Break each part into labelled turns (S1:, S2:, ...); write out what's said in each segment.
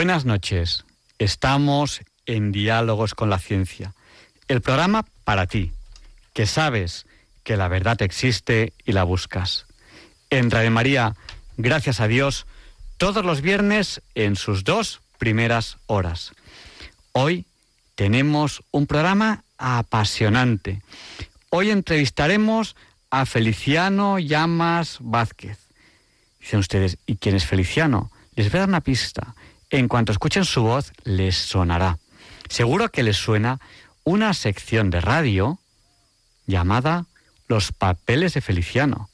S1: Buenas noches. Estamos en Diálogos con la Ciencia. El programa para ti, que sabes que la verdad existe y la buscas. En Radio María, gracias a Dios, todos los viernes en sus dos primeras horas. Hoy tenemos un programa apasionante. Hoy entrevistaremos a Feliciano Llamas Vázquez. Dicen ustedes, ¿y quién es Feliciano? Les voy a dar una pista. En cuanto escuchen su voz, les sonará. Seguro que les suena una sección de radio llamada Los Papeles de Feliciano.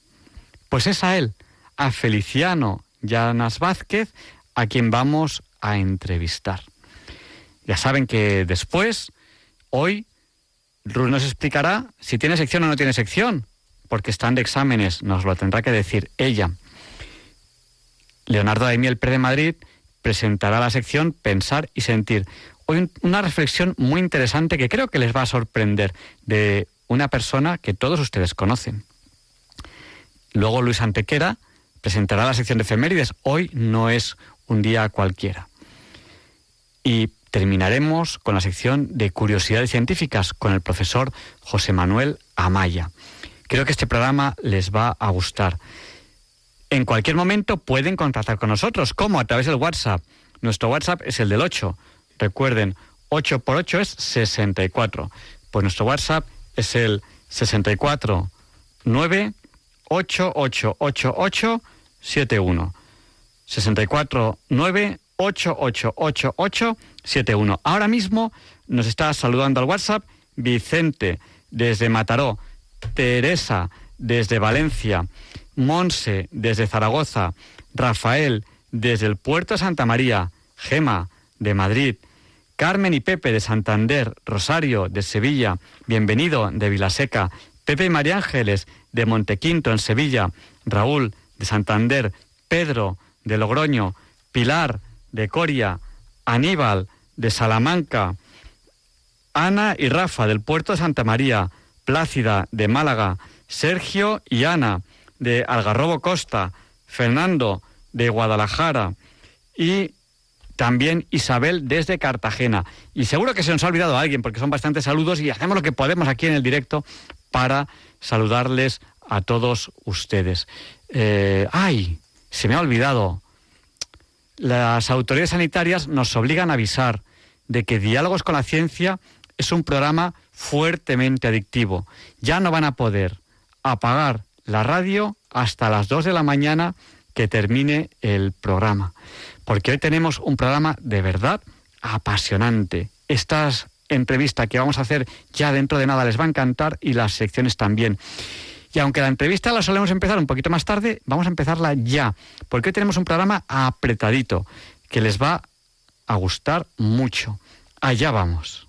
S1: Pues es a él, a Feliciano Llanas Vázquez, a quien vamos a entrevistar. Ya saben que después, hoy, Ruth nos explicará si tiene sección o no tiene sección, porque están de exámenes, nos lo tendrá que decir ella. Leonardo Daimiel Pérez de Madrid presentará la sección Pensar y Sentir. Hoy una reflexión muy interesante que creo que les va a sorprender de una persona que todos ustedes conocen. Luego Luis Antequera presentará la sección de efemérides. Hoy no es un día cualquiera. Y terminaremos con la sección de curiosidades científicas con el profesor José Manuel Amaya. Creo que este programa les va a gustar. En cualquier momento pueden contactar con nosotros. ¿Cómo? A través del WhatsApp. Nuestro WhatsApp es el del 8. Recuerden, 8 por 8 es 64. Pues nuestro WhatsApp es el 64 9 71. 64 9 71. Ahora mismo nos está saludando al WhatsApp Vicente desde Mataró, Teresa desde Valencia, Monse desde Zaragoza, Rafael desde el puerto Santa María, Gema de Madrid, Carmen y Pepe de Santander, Rosario de Sevilla, Bienvenido de Vilaseca, Pepe y María Ángeles de Montequinto en Sevilla, Raúl de Santander, Pedro de Logroño, Pilar de Coria, Aníbal de Salamanca, Ana y Rafa del puerto Santa María, Plácida de Málaga, Sergio y Ana de Algarrobo Costa, Fernando de Guadalajara y también Isabel desde Cartagena. Y seguro que se nos ha olvidado a alguien porque son bastantes saludos y hacemos lo que podemos aquí en el directo para saludarles a todos ustedes. Eh, ¡Ay! Se me ha olvidado. Las autoridades sanitarias nos obligan a avisar de que Diálogos con la Ciencia es un programa fuertemente adictivo. Ya no van a poder apagar la radio hasta las 2 de la mañana que termine el programa. Porque hoy tenemos un programa de verdad apasionante. Estas entrevistas que vamos a hacer ya dentro de nada les va a encantar y las secciones también. Y aunque la entrevista la solemos empezar un poquito más tarde, vamos a empezarla ya, porque hoy tenemos un programa apretadito que les va a gustar mucho. Allá vamos.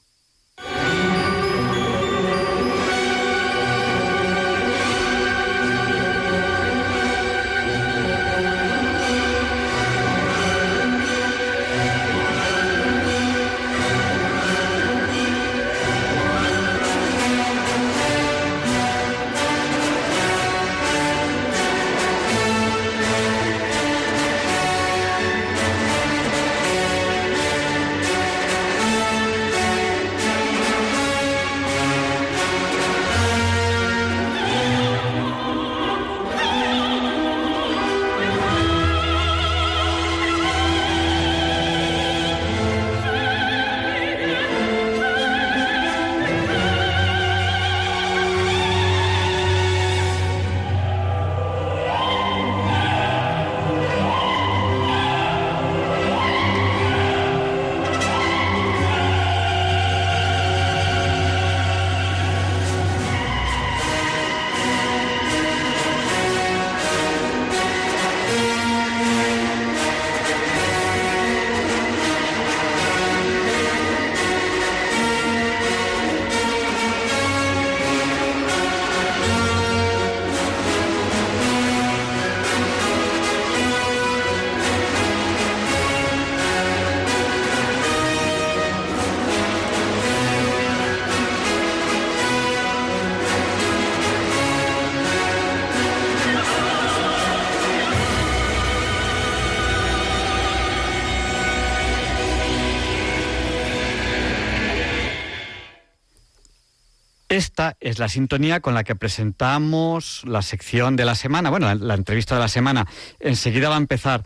S1: Es la sintonía con la que presentamos la sección de la semana, bueno, la, entrevista de la semana. Enseguida va a empezar.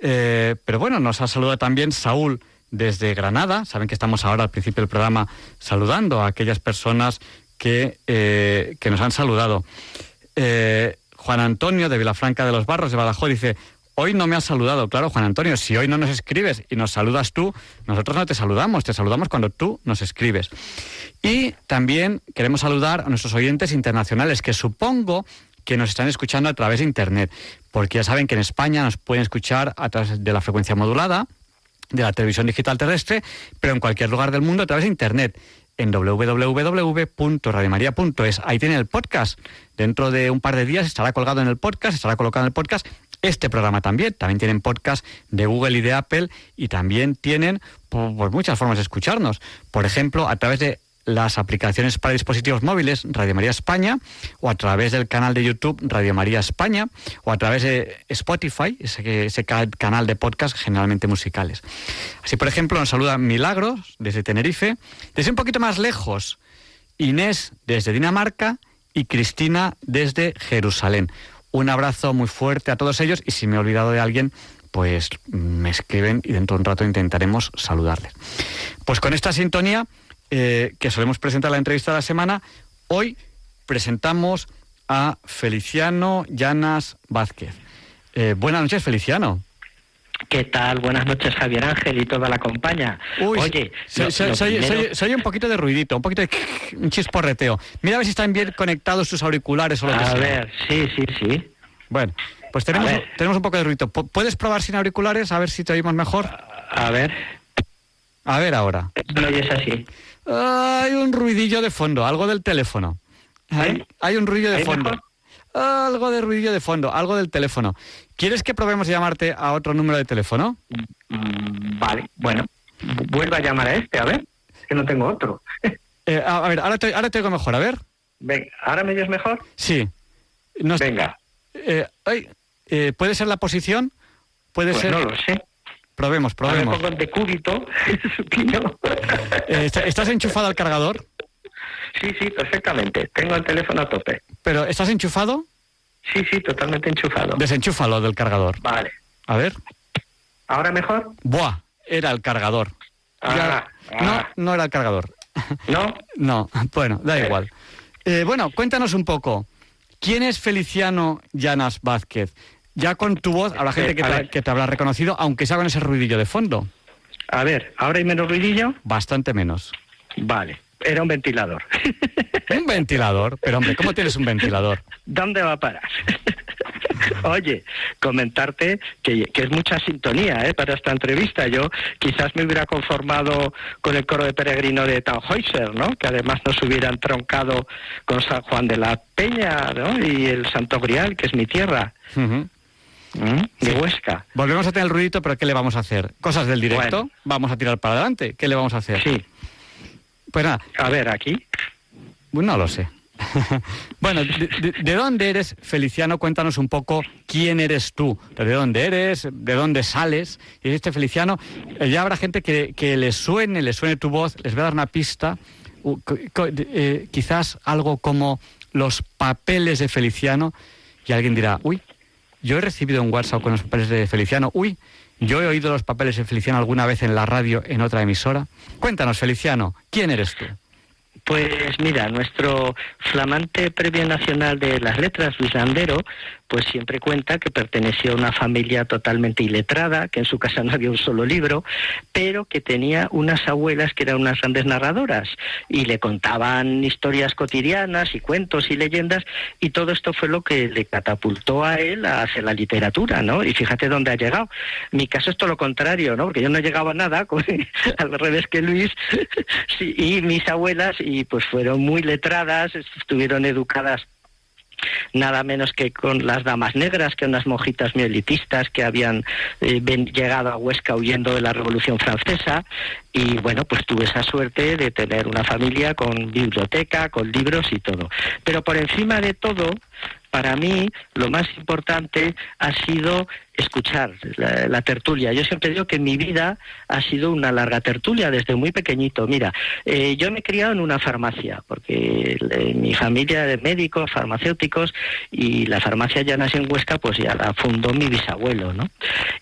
S1: Eh, pero bueno, nos ha saludado también Saúl desde Granada. Saben que estamos ahora al principio del programa saludando a aquellas personas que, eh, que nos han saludado. Eh, Juan Antonio de Vilafranca de los Barros de Badajoz dice, hoy no me has saludado. Claro, Juan Antonio, si hoy no nos escribes y nos saludas tú, nosotros no te saludamos, te saludamos cuando tú nos escribes. Y también queremos saludar a nuestros oyentes internacionales, que supongo que nos están escuchando a través de Internet, porque ya saben que en España nos pueden escuchar a través de la frecuencia modulada, de la televisión digital terrestre, pero en cualquier lugar del mundo a través de Internet en www.radiomaria.es. Ahí tiene el podcast. Dentro de un par de días estará colgado en el podcast, estará colocado en el podcast este programa también. También tienen podcast de Google y de Apple y también tienen pues, muchas formas de escucharnos. Por ejemplo, a través de las aplicaciones para dispositivos móviles Radio María España o a través del canal de YouTube Radio María España o a través de Spotify, ese, ese canal de podcast generalmente musicales. Así, por ejemplo, nos saluda Milagros desde Tenerife, desde un poquito más lejos, Inés desde Dinamarca y Cristina desde Jerusalén. Un abrazo muy fuerte a todos ellos y si me he olvidado de alguien, pues me escriben y dentro de un rato intentaremos saludarles. Pues con esta sintonía eh, que solemos presentar la entrevista de la semana, hoy presentamos a Feliciano Llanas Vázquez. Eh, buenas noches, Feliciano.
S2: ¿Qué tal? Buenas noches, Javier Ángel y toda la compañía.
S1: Oye, soy, un poquito de ruidito, un poquito de un chisporreteo. Mira a ver si están bien conectados sus auriculares o lo que sea.
S2: A ver, sí, sí, sí.
S1: Bueno, pues tenemos, tenemos un poco de ruido. ¿Puedes probar sin auriculares a ver si te oímos mejor?
S2: A ver.
S1: A ver ahora.
S2: No oyes así.
S1: Hay un ruidillo de fondo, algo del teléfono. Hay, hay un ruido de fondo. Algo de ruidillo de fondo, algo del teléfono. ¿Quieres que probemos llamarte a otro número de teléfono?
S2: Mm, vale, bueno. Vuelvo a llamar a este, a ver. Que no tengo otro.
S1: Eh, a, ver, ahora te, ahora te oigo mejor, a ver.
S2: Venga, ¿ahora me oyes mejor?
S1: Sí.
S2: Venga.
S1: Eh, eh, ¿Puede ser la posición? ¿Puede
S2: pues
S1: ser...
S2: no lo sé.
S1: Probemos, probemos.
S2: Ahora de cúbito,
S1: eh, ¿Estás enchufado al cargador?
S2: Sí, sí, perfectamente. Tengo el teléfono a tope.
S1: ¿Pero estás enchufado?
S2: Sí, sí, totalmente enchufado.
S1: Desenchúfalo del cargador.
S2: Vale.
S1: A ver.
S2: ¿Ahora mejor?
S1: Buah, era el cargador.
S2: Ah,
S1: No, ah. no era el cargador.
S2: ¿No?
S1: no, bueno, da eh. igual. Eh, bueno, cuéntanos un poco. ¿Quién es Feliciano Llanas Vázquez? Ya con tu voz habrá gente que, te, habrá reconocido, aunque sea con ese ruidillo de fondo.
S2: A ver, ¿ahora hay menos ruidillo?
S1: Bastante menos.
S2: Vale, era un ventilador.
S1: Un ventilador, pero hombre, ¿cómo tienes un ventilador?
S2: ¿Dónde va a parar? Oye, comentarte que, es mucha sintonía ¿eh? para esta entrevista. Yo quizás me hubiera conformado con el coro de peregrino de Tannhäuser, ¿no? que además nos hubieran troncado con San Juan de la Peña ¿no? y el Santo Grial, que es mi tierra. ¿Mm? de Huesca.
S1: Volvemos a tener el ruidito, pero ¿qué le vamos a hacer? Cosas del directo, vamos a tirar para adelante. ¿Qué le vamos a hacer?
S2: Sí.
S1: Pues nada.
S2: A ver, aquí.
S1: No lo sé. bueno, de, dónde eres, Feliciano? Cuéntanos un poco quién eres tú, de dónde eres, de dónde sales. Y este Feliciano, eh, ya habrá gente que, que le suene, le suene tu voz, les voy a dar una pista, eh, quizás algo como los papeles de Feliciano, y alguien dirá, uy, yo he recibido un WhatsApp con los papeles de Feliciano. Uy, yo he oído los papeles de Feliciano alguna vez en la radio en otra emisora. Cuéntanos, Feliciano, ¿quién eres tú?
S2: Pues mira, nuestro flamante Premio Nacional de las Letras, Luis pues siempre cuenta que perteneció a una familia totalmente iletrada, que en su casa no había un solo libro, pero que tenía unas abuelas que eran unas grandes narradoras y le contaban historias cotidianas y cuentos y leyendas y todo esto fue lo que le catapultó a él hacia la literatura, ¿no? Y fíjate dónde ha llegado. Mi caso es todo lo contrario, ¿no? Porque yo no llegaba a nada, al revés que Luis, y mis abuelas y pues fueron muy letradas, estuvieron educadas nada menos que con las damas negras, que unas mojitas mielitistas que habían eh, llegado a Huesca huyendo de la Revolución Francesa. Y bueno, pues tuve esa suerte de tener una familia con biblioteca, con libros y todo. Pero por encima de todo, para mí lo más importante ha sido escuchar la, tertulia. Yo siempre digo que mi vida ha sido una larga tertulia desde muy pequeñito. Mira, eh, yo me he criado en una farmacia, porque mi familia de médicos, farmacéuticos, y la farmacia ya nació en Huesca, pues ya la fundó mi bisabuelo, ¿no?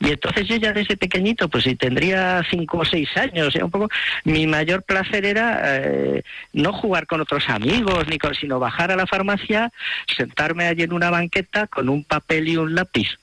S2: Y entonces yo ya desde pequeñito, pues si tendría cinco o seis años, un poco, mi mayor placer era eh, no jugar con otros amigos, ni con, sino bajar a la farmacia, sentarme allí en una banqueta con un papel y un lápiz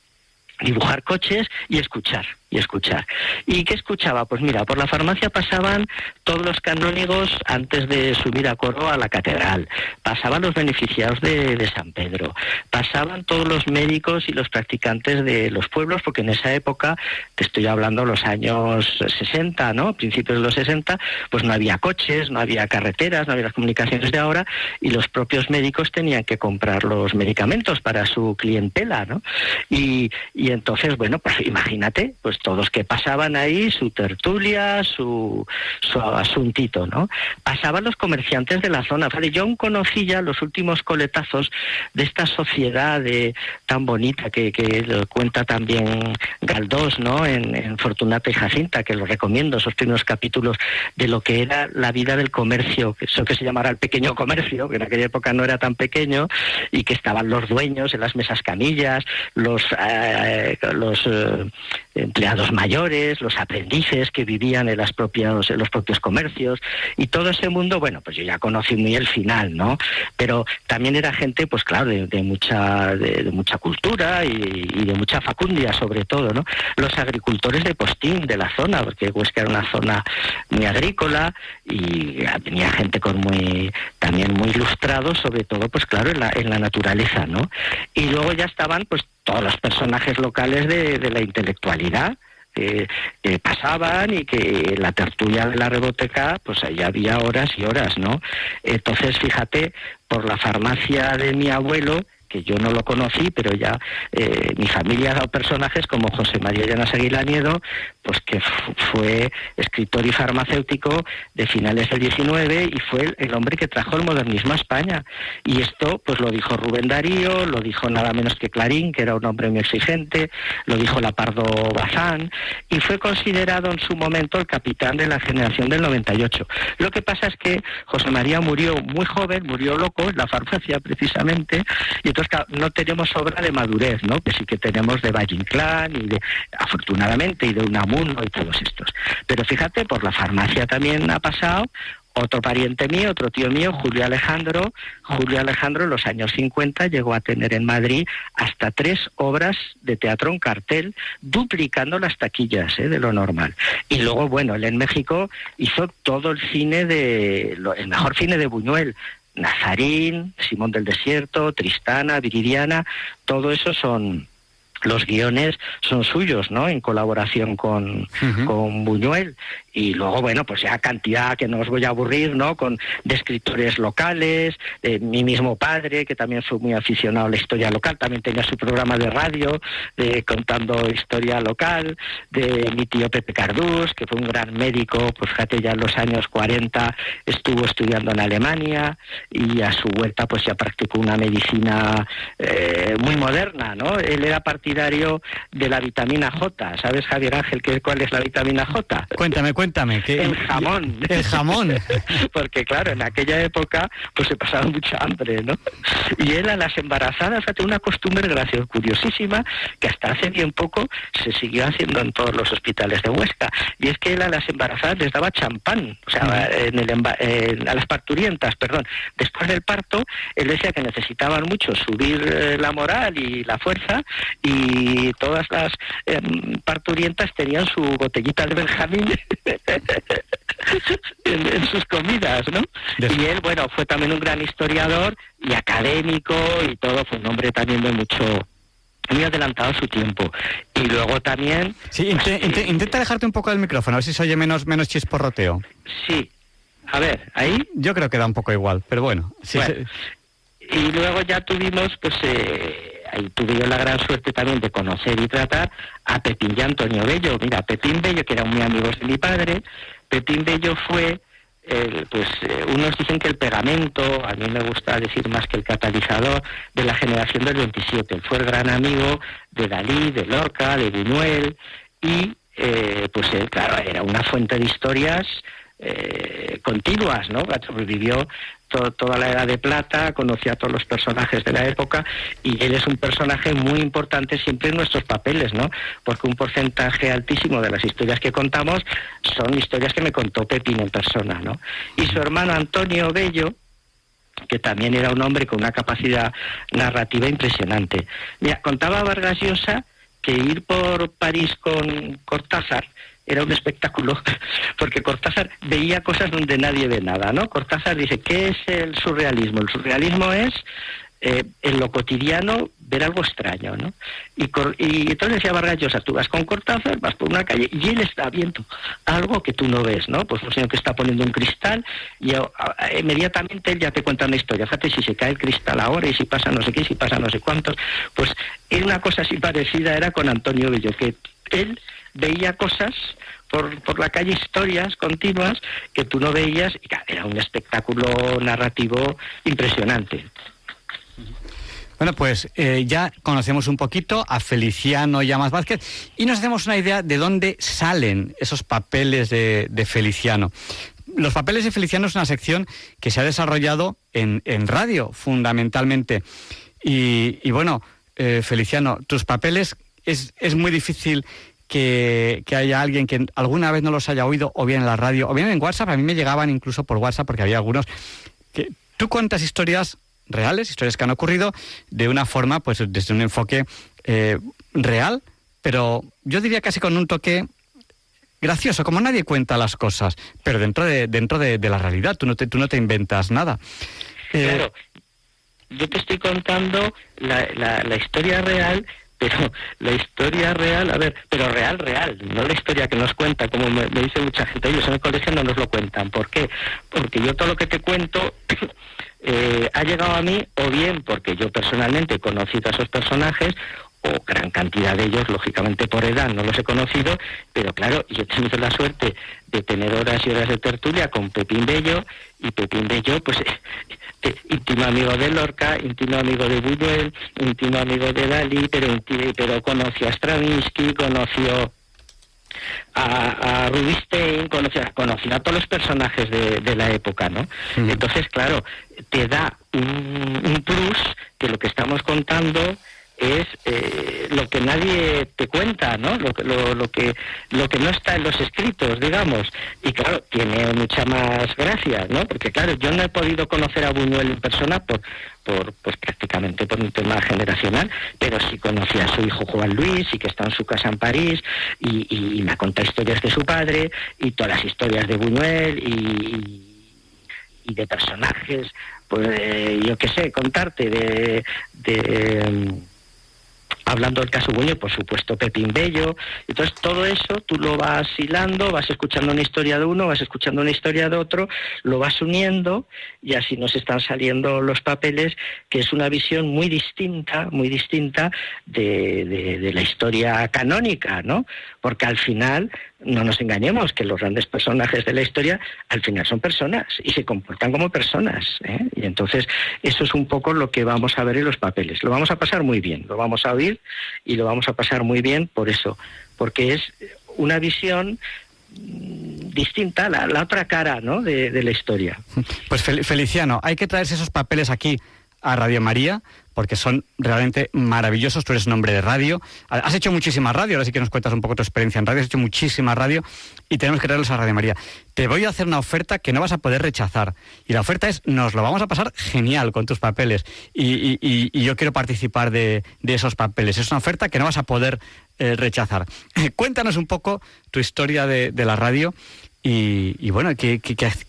S2: dibujar coches y escuchar y escuchar. ¿Y qué escuchaba? Pues mira, por la farmacia pasaban todos los canónigos antes de subir a coro a la catedral, pasaban los beneficiados de, San Pedro, pasaban todos los médicos y los practicantes de los pueblos, porque en esa época, te estoy hablando los años 60, ¿no? Principios de los 60, pues no había coches, no había carreteras, no había las comunicaciones de ahora, y los propios médicos tenían que comprar los medicamentos para su clientela, ¿no? Y, y entonces, bueno, pues imagínate, pues todos que pasaban ahí su tertulia, su, su asuntito, ¿no? Pasaban los comerciantes de la zona. Yo aún conocí ya los últimos coletazos de esta sociedad tan bonita que, que cuenta también Galdós, ¿no? En, en, Fortunata y Jacinta, que lo recomiendo, esos primeros capítulos de lo que era la vida del comercio, eso que se llamara el pequeño comercio, que en aquella época no era tan pequeño, y que estaban los dueños en las mesas camillas, los, eh, los eh, empleados mayores, los aprendices que vivían en, las propias, en los propios comercios y todo ese mundo, bueno, pues yo ya conocí muy el final, ¿no? Pero también era gente, pues claro, de, mucha de, mucha cultura y, de mucha facundia sobre todo, ¿no? Los agricultores de Postín, de la zona, porque Huesca era una zona muy agrícola y tenía gente con muy también muy ilustrado, sobre todo, pues claro, en la, en la naturaleza, ¿no? Y luego ya estaban, pues todos los personajes locales de, la intelectualidad que, pasaban y que la tertulia de la reboteca pues ahí había horas y horas, ¿no? Entonces, fíjate, por la farmacia de mi abuelo, que yo no lo conocí, pero ya eh, mi familia ha dado personajes como José María Llanas Aguilaniedo, pues que fue escritor y farmacéutico de finales del 19 y fue el, hombre que trajo el modernismo a España. Y esto pues lo dijo Rubén Darío, lo dijo nada menos que Clarín, que era un hombre muy exigente, lo dijo Lapardo Bazán y fue considerado en su momento el capitán de la generación del 98. Lo que pasa es que José María murió muy joven, murió loco en la farmacia precisamente, y no tenemos obra de madurez, ¿no? Que sí que tenemos de Valle Inclán y de, afortunadamente, y de una y todos estos. Pero fíjate, por la farmacia también ha pasado otro pariente mío, otro tío mío, Julio Alejandro. Julio Alejandro en los años 50 llegó a tener en Madrid hasta tres obras de teatro en cartel, duplicando las taquillas ¿eh? de lo normal. Y luego, bueno, él en México hizo todo el cine de, el mejor cine de Buñuel, Nazarín, Simón del Desierto, Tristana, Viridiana, todo eso son los guiones son suyos, ¿no? En colaboración con, con Buñuel y luego, bueno, pues ya cantidad que no os voy a aburrir, ¿no? Con de escritores locales, de mi mismo padre, que también fue muy aficionado a la historia local, también tenía su programa de radio de, contando historia local, de mi tío Pepe Cardús, que fue un gran médico, pues fíjate, ya en los años 40 estuvo estudiando en Alemania y a su vuelta pues ya practicó una medicina eh, muy moderna, ¿no? Él era partidario de la vitamina J, ¿sabes Javier Ángel qué, cuál es la vitamina J?
S1: Cuéntame, cuéntame. Que,
S2: el jamón.
S1: El jamón.
S2: Porque claro, en aquella época pues se pasaba mucha hambre, ¿no? Y él a las embarazadas hace una costumbre graciosa, curiosísima, que hasta hace bien poco se siguió haciendo en todos los hospitales de Huesca. Y es que él a las embarazadas les daba champán, o sea, en el, a las parturientas, perdón. Después del parto, él decía que necesitaban mucho subir eh, la moral y la fuerza y todas las em, parturientas tenían su botellita de Benjamín en, sus comidas, ¿no? Y él, bueno, fue también un gran historiador y académico y todo, fue un hombre también de mucho muy adelantado a su tiempo. Y luego también...
S1: Sí, intenta dejarte un poco del micrófono, a ver si se oye menos, menos chisporroteo.
S2: Sí. A ver, ahí...
S1: Yo creo que da un poco igual, pero bueno. Sí,
S2: Y luego ya tuvimos, pues... Eh, ahí tuve yo la gran suerte también de conocer y tratar a Pepín y Antonio Bello. Mira, Pepín Bello, que eran muy amigos de mi padre, Pepín Bello fue pues eh, unos dicen que el pegamento, a mí me gusta decir más que el catalizador de la generación del 27. fue el gran amigo de Dalí, de Lorca, de Buñuel y eh, pues él, claro, era una fuente de historias eh, continuas, ¿no? Vivió toda la Edad de Plata, conocía a todos los personajes de la época y él es un personaje muy importante siempre en nuestros papeles, ¿no? Porque un porcentaje altísimo de las historias que contamos son historias que me contó Pepín en persona, ¿no? Y su hermano Antonio Bello, que también era un hombre con una capacidad narrativa impresionante. Mira, contaba Vargas Llosa que ir por París con Cortázar era un espectáculo, porque Cortázar veía cosas donde nadie ve nada, ¿no? Cortázar dice, ¿qué es el surrealismo? El surrealismo es eh, en lo cotidiano ver algo extraño, ¿no? Y, y entonces decía Vargas Llosa, tú vas con Cortázar, vas por una calle y él está viendo algo que tú no ves, ¿no? Pues un señor que está poniendo un cristal y inmediatamente él ya te cuenta una historia. Fíjate si se cae el cristal ahora y si pasa no sé qué, si pasa no sé cuántos. Pues una cosa así parecida era con Antonio Bello, que él veía cosas por, por la calle, historias continuas que tú no veías, y era un espectáculo narrativo impresionante.
S1: Bueno, pues eh, ya conocemos un poquito a Feliciano Llamas Vázquez y nos hacemos una idea de dónde salen esos papeles de, Feliciano. Los papeles de Feliciano es una sección que se ha desarrollado en, radio, fundamentalmente. Y, bueno, eh, Feliciano, tus papeles es, es muy difícil que, haya alguien que alguna vez no los haya oído, o bien en la radio, o bien en WhatsApp. A mí me llegaban incluso por WhatsApp, porque había algunos que tú cuentas historias reales, historias que han ocurrido, de una forma, pues desde un enfoque eh, real, pero yo diría casi con un toque gracioso, como nadie cuenta las cosas, pero dentro de, dentro de, la realidad, tú no te, tú no te inventas nada.
S2: Eh, claro, yo te estoy contando la, la, la historia real pero la historia real, a ver, pero real, real, no la historia que nos cuenta, como me, dice mucha gente, ellos en el colegio no nos lo cuentan. ¿Por qué? Porque yo todo lo que te cuento eh, ha llegado a mí, o bien porque yo personalmente he conocido a esos personajes, o gran cantidad de ellos, lógicamente por edad no los he conocido, pero claro, yo he tenido la suerte de tener horas y horas de tertulia con Pepín Bello, y Pepín Bello, pues íntimo amigo de Lorca, íntimo amigo de Buñuel, íntimo amigo de Dalí, pero, pero conoció a Stravinsky, conoció a, a Rubinstein, conoció, conoció, a todos los personajes de, la época, ¿no? Entonces, claro, te da un, un plus que lo que estamos contando es eh, lo que nadie te cuenta, ¿no? Lo, lo, lo, que lo que no está en los escritos, digamos. Y claro, tiene mucha más gracia, ¿no? Porque claro, yo no he podido conocer a Buñuel en persona por, por pues prácticamente por un tema generacional, pero sí conocí a su hijo Juan Luis y que está en su casa en París y, y, me ha contado historias de su padre y todas las historias de Buñuel y, y de personajes, pues eh, yo qué sé, contarte de, de hablando del caso Buñuel, por supuesto Pepín Bello. Entonces todo eso tú lo vas hilando, vas escuchando una historia de uno, vas escuchando una historia de otro, lo vas uniendo y así nos están saliendo los papeles, que es una visión muy distinta, muy distinta de, de la historia canónica, ¿no? Porque al final no nos engañemos, que los grandes personajes de la historia al final son personas y se comportan como personas. ¿eh? Y entonces eso es un poco lo que vamos a ver en los papeles. Lo vamos a pasar muy bien, lo vamos a oír y lo vamos a pasar muy bien por eso, porque es una visión mm, distinta, la, la otra cara ¿no? de, de la historia.
S1: Pues Feliciano, hay que traerse esos papeles aquí a Radio María porque son realmente maravillosos. Tú eres un hombre de radio. Has hecho muchísima radio, ahora sí que nos cuentas un poco tu experiencia en radio. Has hecho muchísima radio y tenemos que traerlos a Radio María. Te voy a hacer una oferta que no vas a poder rechazar. Y la oferta es, nos lo vamos a pasar genial con tus papeles. Y, yo quiero participar de, esos papeles. Es una oferta que no vas a poder eh, rechazar. Cuéntanos un poco tu historia de, la radio y, bueno, ¿qué,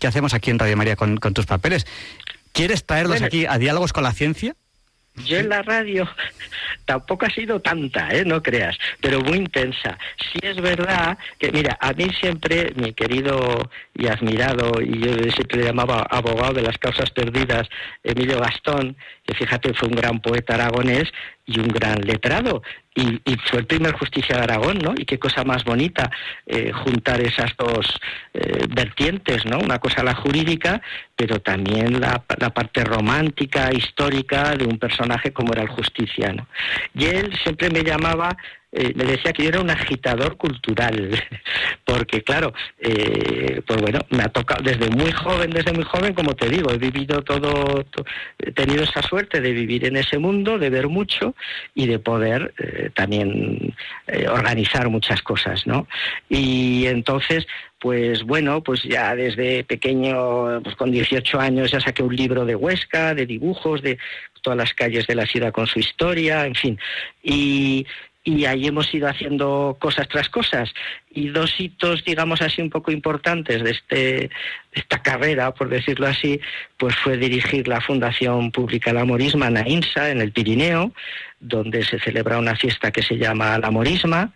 S1: hacemos aquí en Radio María con, tus papeles? ¿Quieres traerlos aquí a diálogos con la ciencia?
S2: Yo en la radio tampoco ha sido tanta, ¿eh? no creas, pero muy intensa. Sí es verdad que, mira, a mí siempre, mi querido y admirado, y yo siempre le llamaba abogado de las causas perdidas, Emilio Gastón, que fíjate fue un gran poeta aragonés y un gran letrado, y, fue el primer justicia de Aragón, ¿no? Y qué cosa más bonita eh, juntar esas dos eh, vertientes, ¿no? Una cosa la jurídica, pero también la, la, parte romántica, histórica de un personaje como era el justiciano. Y él siempre me llamaba eh, me decía que yo era un agitador cultural, porque claro, eh, pues bueno, me ha tocado desde muy joven, desde muy joven, como te digo, he vivido todo, he tenido esa suerte de vivir en ese mundo, de ver mucho y de poder eh, también organizar muchas cosas, ¿no? Y entonces, pues bueno, pues ya desde pequeño, pues con 18 años ya saqué un libro de Huesca, de dibujos, de todas las calles de la ciudad con su historia, en fin. Y, y ahí hemos ido haciendo cosas tras cosas. Y dos hitos, digamos así, un poco importantes de, este, esta carrera, por decirlo así, pues fue dirigir la Fundación Pública La Morisma en Ainsa, en el Pirineo, donde se celebra una fiesta que se llama La Morisma,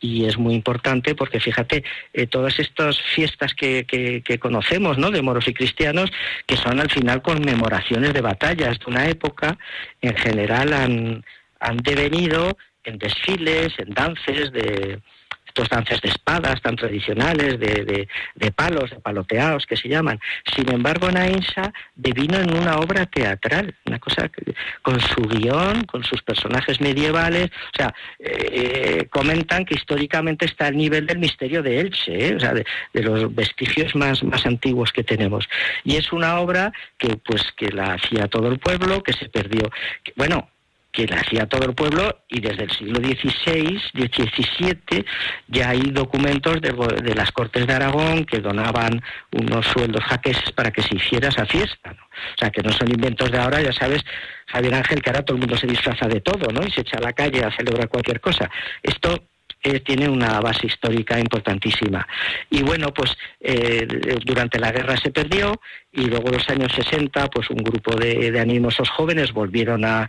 S2: y es muy importante porque fíjate eh, todas estas fiestas que, que, conocemos no de moros y cristianos que son al final conmemoraciones de batallas de una época en general han, han devenido en desfiles, en dances de estos dances de espadas tan tradicionales, de, de, palos, de paloteados que se llaman. Sin embargo, Nainsa devino en una obra teatral, una cosa con su guion, con sus personajes medievales. O sea, eh, comentan que históricamente está al nivel del misterio de Elche, ¿eh? o sea, de, los vestigios más, más antiguos que tenemos. Y es una obra que, pues, que la hacía todo el pueblo, que se perdió. bueno, que la hacía todo el pueblo y desde el siglo XVI, XVII, ya hay documentos de, las Cortes de Aragón que donaban unos sueldos jaques para que se hiciera esa fiesta. O sea, que no son inventos de ahora, ya sabes, Javier Ángel, que ahora todo el mundo se disfraza de todo, ¿no? Y se echa a la calle a celebrar cualquier cosa. Esto tiene una base histórica importantísima. Y bueno, pues eh, durante la guerra se perdió y luego los años 60, pues un grupo de, animosos jóvenes volvieron a,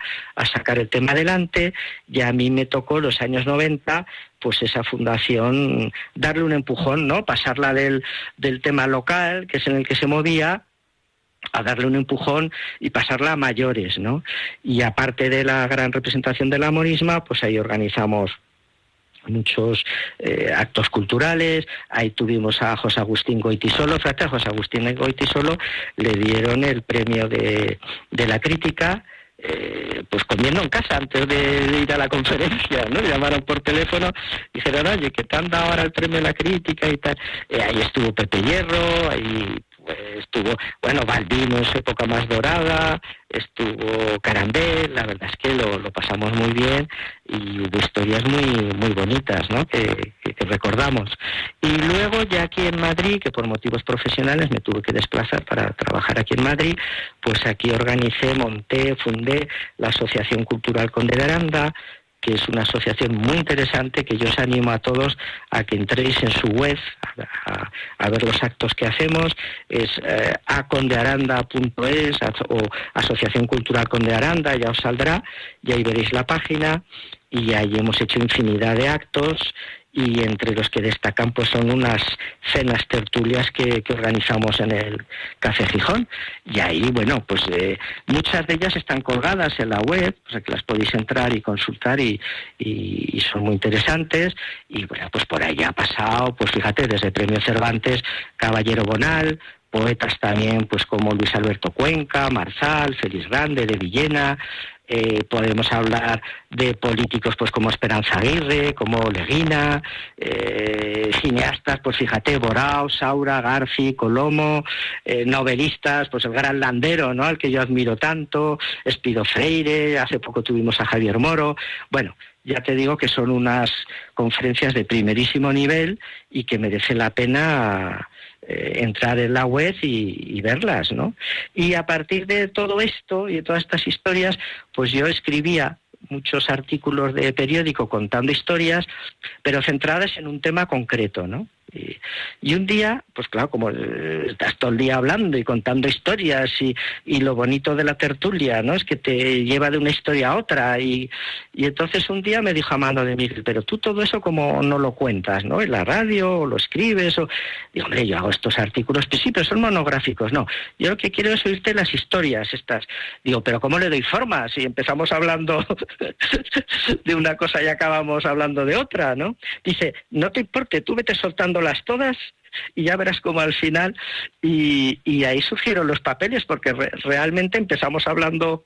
S2: sacar el tema adelante y a mí me tocó los años 90 pues esa fundación darle un empujón, ¿no? Pasarla del, del tema local, que es en el que se movía, a darle un empujón y pasarla a mayores, ¿no? Y aparte de la gran representación de la morisma, pues ahí organizamos muchos eh, actos culturales. Ahí tuvimos a José Agustín Goitisolo. Fíjate, a José Agustín Goitisolo le dieron el premio de, de la crítica. Eh, pues comiendo en casa antes de, ir a la conferencia, ¿no? Llamaron por teléfono, dijeron, oye, que te han dado ahora el premio de la crítica y tal. Eh, ahí estuvo Pepe Hierro, ahí estuvo, bueno, Baldino en su época más dorada, estuvo Carambel, la verdad es que lo, pasamos muy bien y hubo historias muy, muy bonitas, ¿no? Que, recordamos. Y luego ya aquí en Madrid, que por motivos profesionales me tuve que desplazar para trabajar aquí en Madrid, pues aquí organicé, monté, fundé la Asociación Cultural Conde de Aranda, que es una asociación muy interesante que yo os animo a todos a que entréis en su web a, ver los actos que hacemos. Es eh, acondearanda.es o Asociación Cultural Conde Aranda, ya os saldrá y ahí veréis la página y ahí hemos hecho infinidad de actos y entre los que destacan pues son unas cenas tertulias que, organizamos en el Café Gijón. Y ahí bueno pues eh, muchas de ellas están colgadas en la web o sea que las podéis entrar y consultar y, son muy interesantes. Y bueno pues por ahí ha pasado pues fíjate desde Premio Cervantes Caballero Bonal poetas también pues como Luis Alberto Cuenca Marzal Félix Grande de Villena eh, podemos hablar de políticos pues como Esperanza Aguirre, como Leguina, eh, cineastas, pues fíjate, Borao, Saura, Garfi, Colomo, eh, novelistas, pues el gran Landero, ¿no? Al que yo admiro tanto, Espido Freire, hace poco tuvimos a Javier Moro, bueno, ya te digo que son unas conferencias de primerísimo nivel y que merece la pena eh, entrar en la web y, verlas, ¿no? Y a partir de todo esto y de todas estas historias, pues yo escribía muchos artículos de periódico contando historias, pero centradas en un tema concreto, ¿no? Y, un día, pues claro, como estás todo el día hablando y contando historias y, lo bonito de la tertulia, ¿no? Es que te lleva de una historia a otra. Y, y entonces un día me dijo a mano de Miguel, pero tú todo eso como no lo cuentas, ¿no? En la radio, o lo escribes, o... Digo, hombre, yo hago estos artículos, pues sí, pero son monográficos, no. Yo lo que quiero es oírte las historias estas. Digo, pero ¿cómo le doy forma? Si empezamos hablando de una cosa y acabamos hablando de otra, ¿no? Dice, no te importe, tú vete soltándolas todas y ya verás como al final y, y ahí surgieron los papeles porque realmente empezamos hablando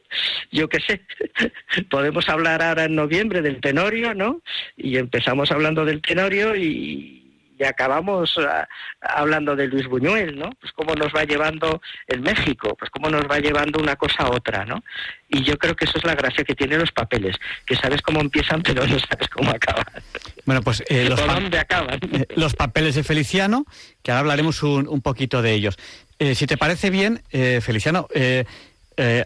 S2: yo qué sé, podemos hablar ahora en noviembre del tenorio, ¿no? Y empezamos hablando del tenorio y, y acabamos ah, hablando de Luis Buñuel, ¿no? Pues cómo nos va llevando en México, pues cómo nos va llevando una cosa a otra, ¿no? Y yo creo que eso es la gracia que tienen los papeles, que sabes cómo empiezan pero no sabes cómo acaban.
S1: Bueno, pues eh, los,
S2: dónde acaban?
S1: Eh, los papeles de Feliciano, que ahora hablaremos un, un poquito de ellos. Eh, si te parece bien, Feliciano,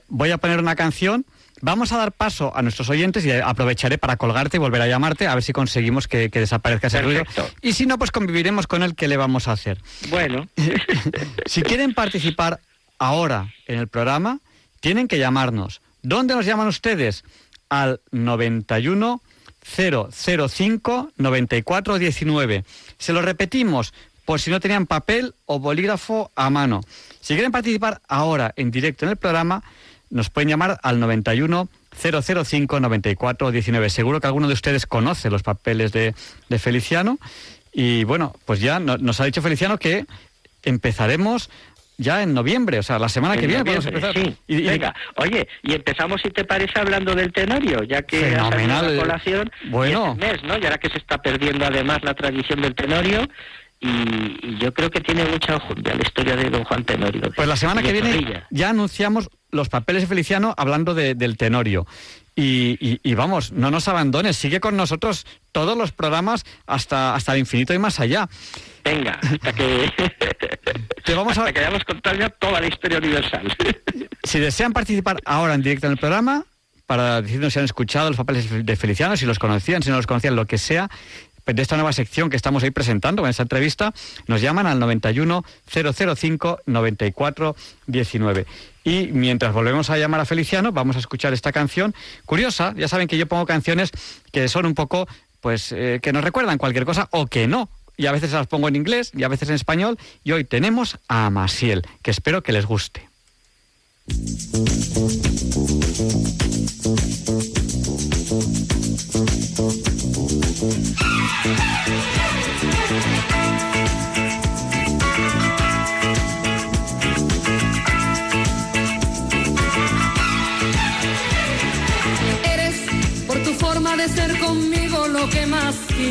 S1: voy a poner una canción Vamos a dar paso a nuestros oyentes y aprovecharé para colgarte y volver a llamarte a ver si conseguimos que, desaparezca ese ruido. Y si no, pues conviviremos con él, ¿qué le vamos a hacer?
S2: Bueno.
S1: si quieren participar ahora en el programa, tienen que llamarnos. ¿Dónde nos llaman ustedes? Al 91 005 94 19. Se lo repetimos por si no tenían papel o bolígrafo a mano. Si quieren participar ahora en directo en el programa, nos pueden llamar al 91 005 94 19. Seguro que alguno de ustedes conoce los papeles de, Feliciano. Y bueno, pues ya nos ha dicho Feliciano que empezaremos ya en noviembre, o sea, la semana que viene
S2: podemos empezar. Y, Venga, oye, y empezamos, si te parece, hablando del tenorio, ya que fenomenal. la colación
S1: bueno.
S2: mes, ¿no? Y ahora que se está perdiendo además la tradición del tenorio, y, yo creo que tiene mucha a la historia de don Juan Tenorio.
S1: Pues la semana que viene ya anunciamos los papeles de Feliciano hablando del Tenorio. Y, vamos, no nos abandones, sigue con nosotros todos los programas hasta, hasta el infinito y más allá.
S2: Venga, hasta que,
S1: Te vamos
S2: a... que hayamos contado ya toda la historia universal.
S1: si desean participar ahora en directo en el programa, para decirnos si han escuchado los papeles de Feliciano, si los conocían, si no los conocían, lo que sea, de esta nueva sección que estamos ahí presentando en esta entrevista, nos llaman al 91 005 94 19. Y mientras volvemos a llamar a Feliciano, vamos a escuchar esta canción curiosa. Ya saben que yo pongo canciones que son un poco, pues, eh, que nos recuerdan cualquier cosa o que no. Y a veces las pongo en inglés y a veces en español. Y hoy tenemos a Masiel, que espero que les guste.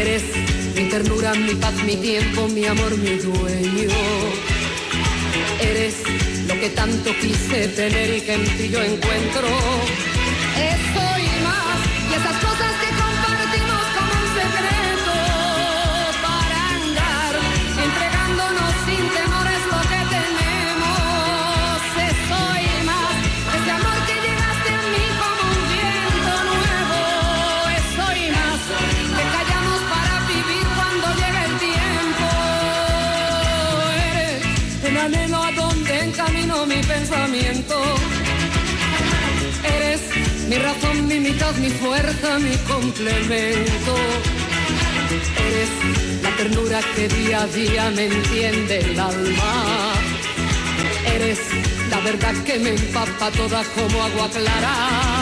S3: Eres mi ternura, mi paz, mi tiempo, mi amor, mi dueño. Eres lo que tanto quise tener y que en ti yo encuentro. Mi razón, mi mitad, mi fuerza, mi complemento. Eres la ternura que día a día me entiende el alma. Eres la verdad que me empapa toda como agua clara.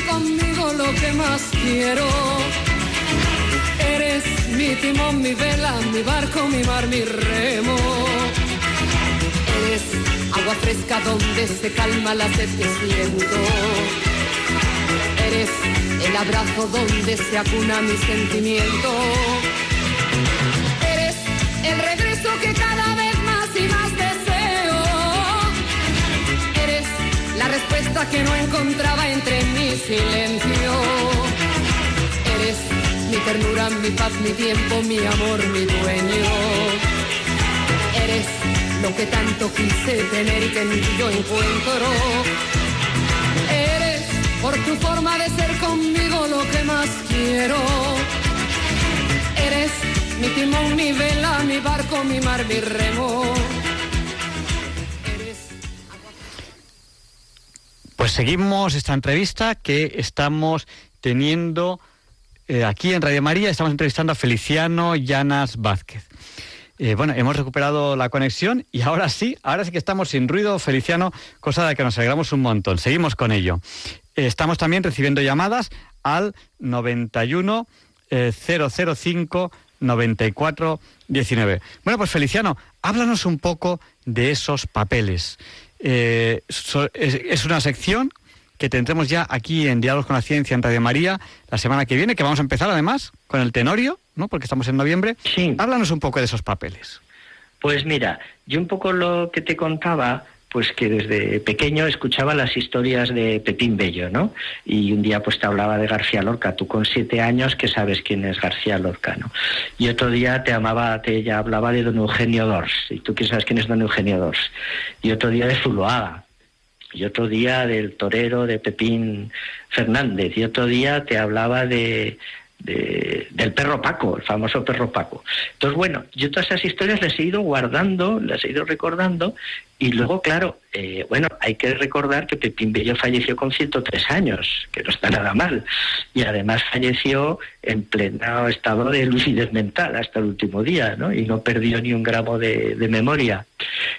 S3: Conmigo lo que más quiero. Eres mi timón, mi vela, mi barco, mi mar, mi remo. Eres agua fresca donde se calma la sed que siento. Eres el abrazo donde se acuna mi sentimiento. Eres el regreso que cada respuesta que no encontraba entre mi silencio. Eres mi ternura, mi paz, mi tiempo, mi amor, mi dueño. Eres lo que tanto quise tener y que en ti yo encuentro. Eres por tu forma de ser conmigo lo que más quiero. Eres mi timón, mi vela, mi barco, mi mar, mi remo.
S1: Seguimos esta entrevista que estamos teniendo eh, aquí en Radio María. Estamos entrevistando a Feliciano Llanas Vázquez. Eh, bueno, hemos recuperado la conexión y ahora sí, ahora sí que estamos sin ruido, Feliciano, cosa de que nos alegramos un montón. Seguimos con ello. Eh, estamos también recibiendo llamadas al 91 eh, 005 94 19. Bueno, pues Feliciano, háblanos un poco de esos papeles. Eh, so- es, es una sección que tendremos ya aquí en Diálogos con la Ciencia en Radio María la semana que viene, que vamos a empezar además con el Tenorio, ¿no? Porque estamos en noviembre.
S2: Sí.
S1: Háblanos un poco de esos papeles.
S2: Pues mira, yo un poco lo que te contaba, pues que desde pequeño escuchaba las historias de Pepín Bello, ¿no? Y un día pues te hablaba de García Lorca, tú con siete años que sabes quién es García Lorca, ¿no? Y otro día te amaba, te ya hablaba de don Eugenio Dors, y tú que sabes quién es don Eugenio Dors. Y otro día de Zuloaga, y otro día del torero de Pepín Fernández, y otro día te hablaba de, de- del perro Paco, el famoso perro Paco. Entonces, bueno, yo todas esas historias las he ido guardando, las he ido recordando, y luego, claro, eh, bueno, hay que recordar que Pepín Bello falleció con 103 años, que no está nada mal, y además falleció en pleno estado de lucidez mental hasta el último día, ¿no? Y no perdió ni un gramo de, de memoria.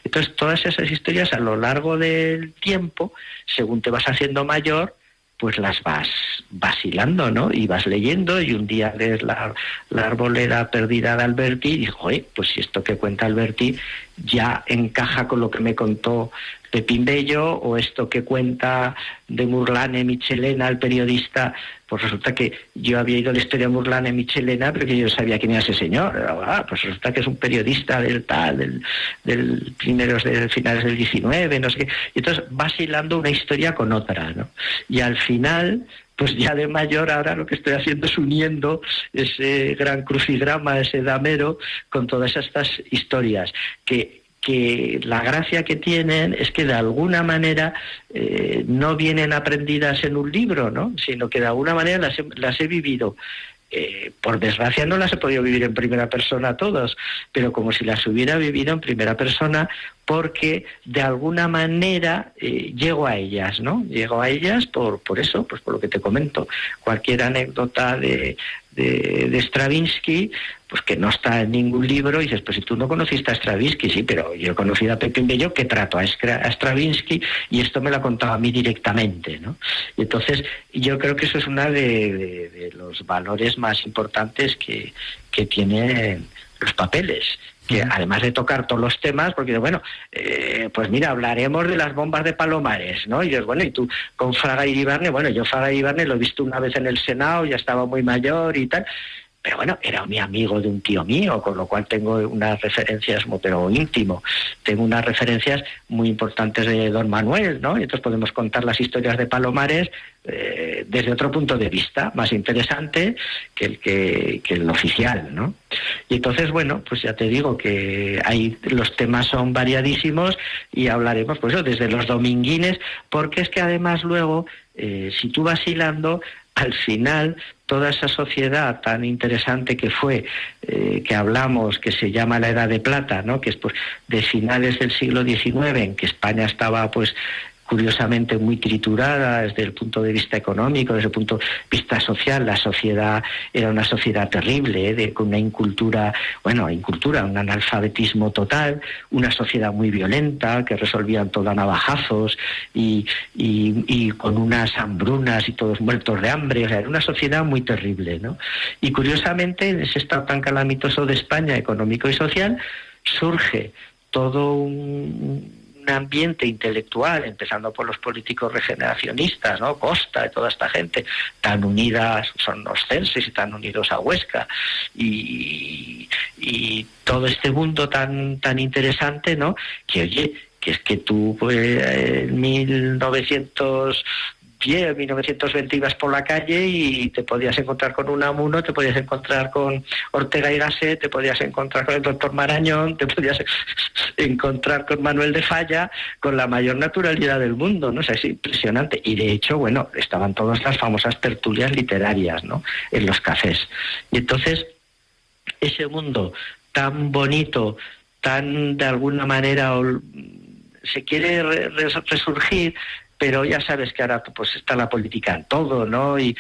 S2: Entonces, todas esas historias a lo largo del tiempo, según te vas haciendo mayor, pues las vas vacilando, ¿no? Y vas leyendo y un día lees la, la arboleda perdida de Alberti y digo, "Oye, pues si esto que cuenta Alberti ya encaja con lo que me contó Pepín Bello o esto que cuenta de Murlane Michelena, el periodista, pues resulta que yo había ido a la historia de Murlane Michelena, pero que yo sabía quién era ese señor. Ah, pues resulta que es un periodista del tal, del, del primeros de finales del 19, no sé qué. Y entonces vas hilando una historia con otra, ¿no? Y al final, pues ya de mayor ahora lo que estoy haciendo es uniendo ese gran crucigrama, ese damero, con todas estas historias que que la gracia que tienen es que de alguna manera eh, no vienen aprendidas en un libro, ¿no? sino que de alguna manera las he, las he vivido. Eh, por desgracia no las he podido vivir en primera persona todas, pero como si las hubiera vivido en primera persona porque de alguna manera eh, llego a ellas, ¿no? Llego a ellas por, por eso, pues por lo que te comento. Cualquier anécdota de, de, de Stravinsky, pues que no está en ningún libro, y dices, pues si tú no conociste a Stravinsky, sí, pero yo he conocido a Pepín Bello que trato a, Stravinsky y esto me lo ha contado a mí directamente, ¿no? Y entonces yo creo que eso es uno de, de- de los valores más importantes que, que tienen los papeles que además de tocar todos los temas, porque bueno, eh, pues mira, hablaremos de las bombas de Palomares, ¿no? Y yo, bueno, y tú con Fraga Iribarne, bueno, yo Fraga Iribarne lo he visto una vez en el Senado, ya estaba muy mayor y tal, pero bueno, era mi amigo de un tío mío, con lo cual tengo unas referencias, pero íntimo. Tengo unas referencias muy importantes de Don Manuel, ¿no? Y entonces podemos contar las historias de Palomares eh, desde otro punto de vista, más interesante que el que, el oficial, ¿no? Y entonces, bueno, pues ya te digo que hay, los temas son variadísimos y hablaremos, pues eso, desde los dominguines, porque es que además luego, eh, si tú vas hilando, al final toda esa sociedad tan interesante que fue, eh, que hablamos, que se llama la Edad de Plata, ¿no? que es pues de finales del siglo XIX, en que España estaba pues curiosamente muy triturada desde el punto de vista económico, desde el punto de vista social. La sociedad era una sociedad terrible, ¿eh? de, con una incultura, bueno, incultura, un analfabetismo total, una sociedad muy violenta que resolvían todo a navajazos y, y, con unas hambrunas y todos muertos de hambre. O sea, era una sociedad muy terrible, ¿no? Y curiosamente, en ese estado tan calamitoso de España, económico y social, surge todo un un ambiente intelectual, empezando por los políticos regeneracionistas, ¿no? Costa y toda esta gente, tan unidas, son los censes y tan unidos a Huesca, y, todo este mundo tan, tan interesante, ¿no? Que oye, que es que tú, pues, en 1900 en 1920 ibas por la calle y te podías encontrar con un amuno, te podías encontrar con Ortega y Gasset, te podías encontrar con el doctor Marañón, te podías encontrar con Manuel de Falla, con la mayor naturalidad del mundo, ¿no? es impresionante. Y de hecho, bueno, estaban todas las famosas tertulias literarias, ¿no? En los cafés. Y entonces, ese mundo tan bonito, tan de alguna manera se quiere resurgir, pero ya sabes que ahora pues está la política en todo, ¿no? Y,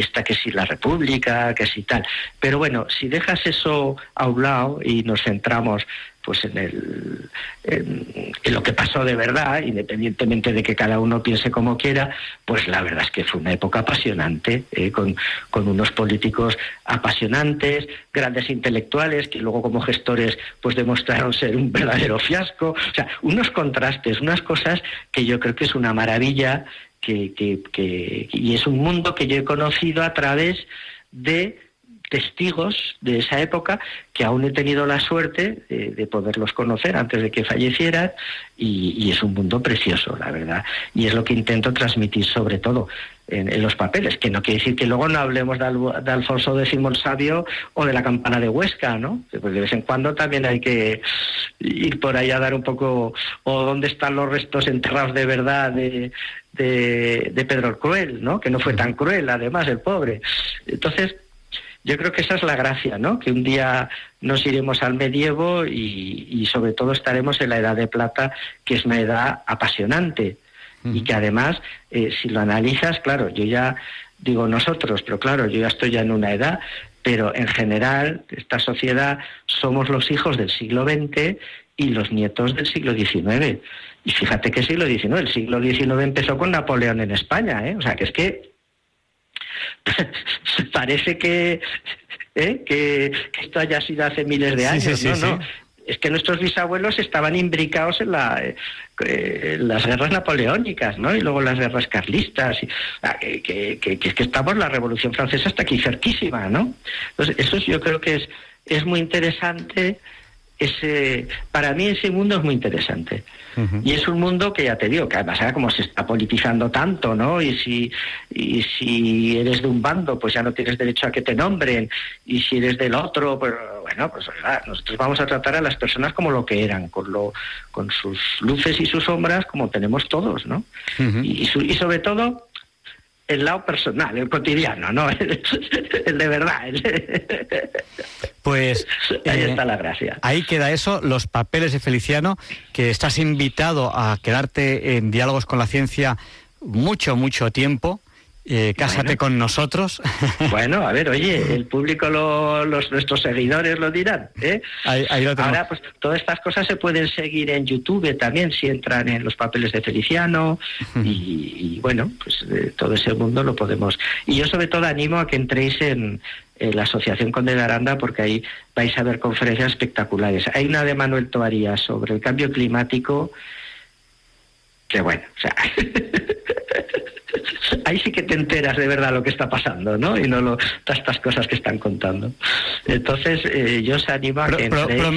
S2: está que si la república, que si tal. Pero bueno, si dejas eso a un lado y nos centramos pues en, el, en, lo que pasó de verdad, independientemente de que cada uno piense como quiera, pues la verdad es que fue una época apasionante, ¿eh? con, con, unos políticos apasionantes, grandes intelectuales, que luego como gestores pues demostraron ser un verdadero fiasco, o sea, unos contrastes, unas cosas que yo creo que es una maravilla que, que, que y es un mundo que yo he conocido a través de testigos de esa época que aún he tenido la suerte de, poderlos conocer antes de que fallecieran y, es un mundo precioso, la verdad. Y es lo que intento transmitir sobre todo en, los papeles, que no quiere decir que luego no hablemos de, Alfonso X el Sabio o de la campana de Huesca, ¿no? Pues de vez en cuando también hay que ir por ahí a dar un poco, o dónde están los restos enterrados de verdad de, de, de Pedro el Cruel, ¿no? Que no fue tan cruel, además, el pobre. Entonces, yo creo que esa es la gracia, ¿no? Que un día nos iremos al medievo y, sobre todo estaremos en la edad de plata, que es una edad apasionante y que además, eh, si lo analizas, claro, yo ya digo nosotros, pero claro, yo ya estoy ya en una edad, pero en general esta sociedad somos los hijos del siglo XX y los nietos del siglo XIX. Y fíjate que siglo XIX, el siglo XIX empezó con Napoleón en España, ¿eh? O sea, que es que parece que, ¿eh? que, esto haya sido hace miles de años. no, no. Es que nuestros bisabuelos estaban imbricados en, la, eh, las guerras napoleónicas, ¿no? Y luego las guerras carlistas. Y, ah, que, que, que, que, estamos, la Revolución Francesa está aquí cerquísima, ¿no? Entonces, eso yo creo que es, es muy interesante ese, para mí ese mundo es muy interesante. Y es un mundo que ya te digo, que además como se está politizando tanto, ¿no? Y si, y si eres de un bando, pues ya no tienes derecho a que te nombren. Y si eres del otro, pues bueno, pues nosotros vamos a tratar a las personas como lo que eran, con, lo, con sus luces y sus sombras, como tenemos todos, ¿no? y, y sobre todo el lado personal, el cotidiano, ¿no? El, de verdad.
S1: Pues
S2: ahí eh, está la gracia.
S1: Ahí queda eso, los papeles de Feliciano, que estás invitado a quedarte en diálogos con la ciencia mucho, mucho tiempo. Eh, cásate con nosotros.
S2: Bueno, a ver, oye, el público, los nuestros seguidores lo dirán. ¿eh? Ahora, pues todas estas cosas se pueden seguir en YouTube también si entran en los papeles de Feliciano y, bueno, pues eh, todo ese mundo lo podemos. Y yo sobre todo animo a que entréis en, la Asociación Conde de Aranda porque ahí vais a ver conferencias espectaculares. Hay una de Manuel Toaría sobre el cambio climático que bueno, o sea, ahí sí que te enteras de verdad lo que está pasando, ¿no? Y no lo, todas estas cosas que están contando. Entonces, eh, yo os animo a que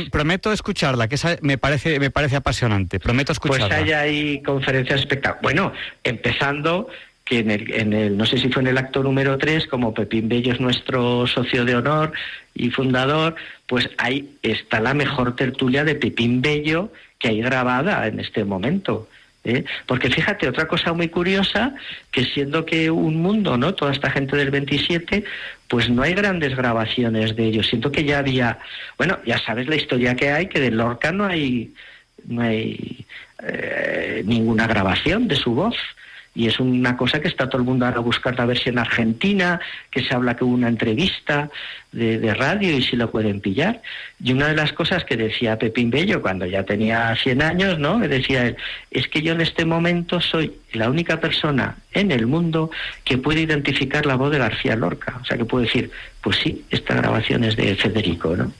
S1: Prometo escucharla, que esa me parece, me parece apasionante. Prometo pues escucharla.
S2: Pues hay ahí conferencias espectaculares. Bueno, empezando que en el, en el, no sé si fue en el acto número 3, como Pepín Bello es nuestro socio de honor y fundador, pues ahí está la mejor tertulia de Pepín Bello que hay grabada en este momento. ¿Eh? Porque fíjate, otra cosa muy curiosa, que siendo que un mundo, ¿no? Toda esta gente del 27, pues no hay grandes grabaciones de ellos. Siento que ya había, bueno, ya sabes la historia que hay, que de Lorca no hay no hay eh, ninguna grabación de su voz y es una cosa que está todo el mundo ahora buscando a ver si en Argentina, que se habla que hubo una entrevista de, radio y si lo pueden pillar. Y una de las cosas que decía Pepín Bello cuando ya tenía 100 años, ¿no? Que decía él, es que yo en este momento soy la única persona en el mundo que puede identificar la voz de García Lorca. O sea, que puede decir, pues sí, esta grabación es de Federico, ¿no?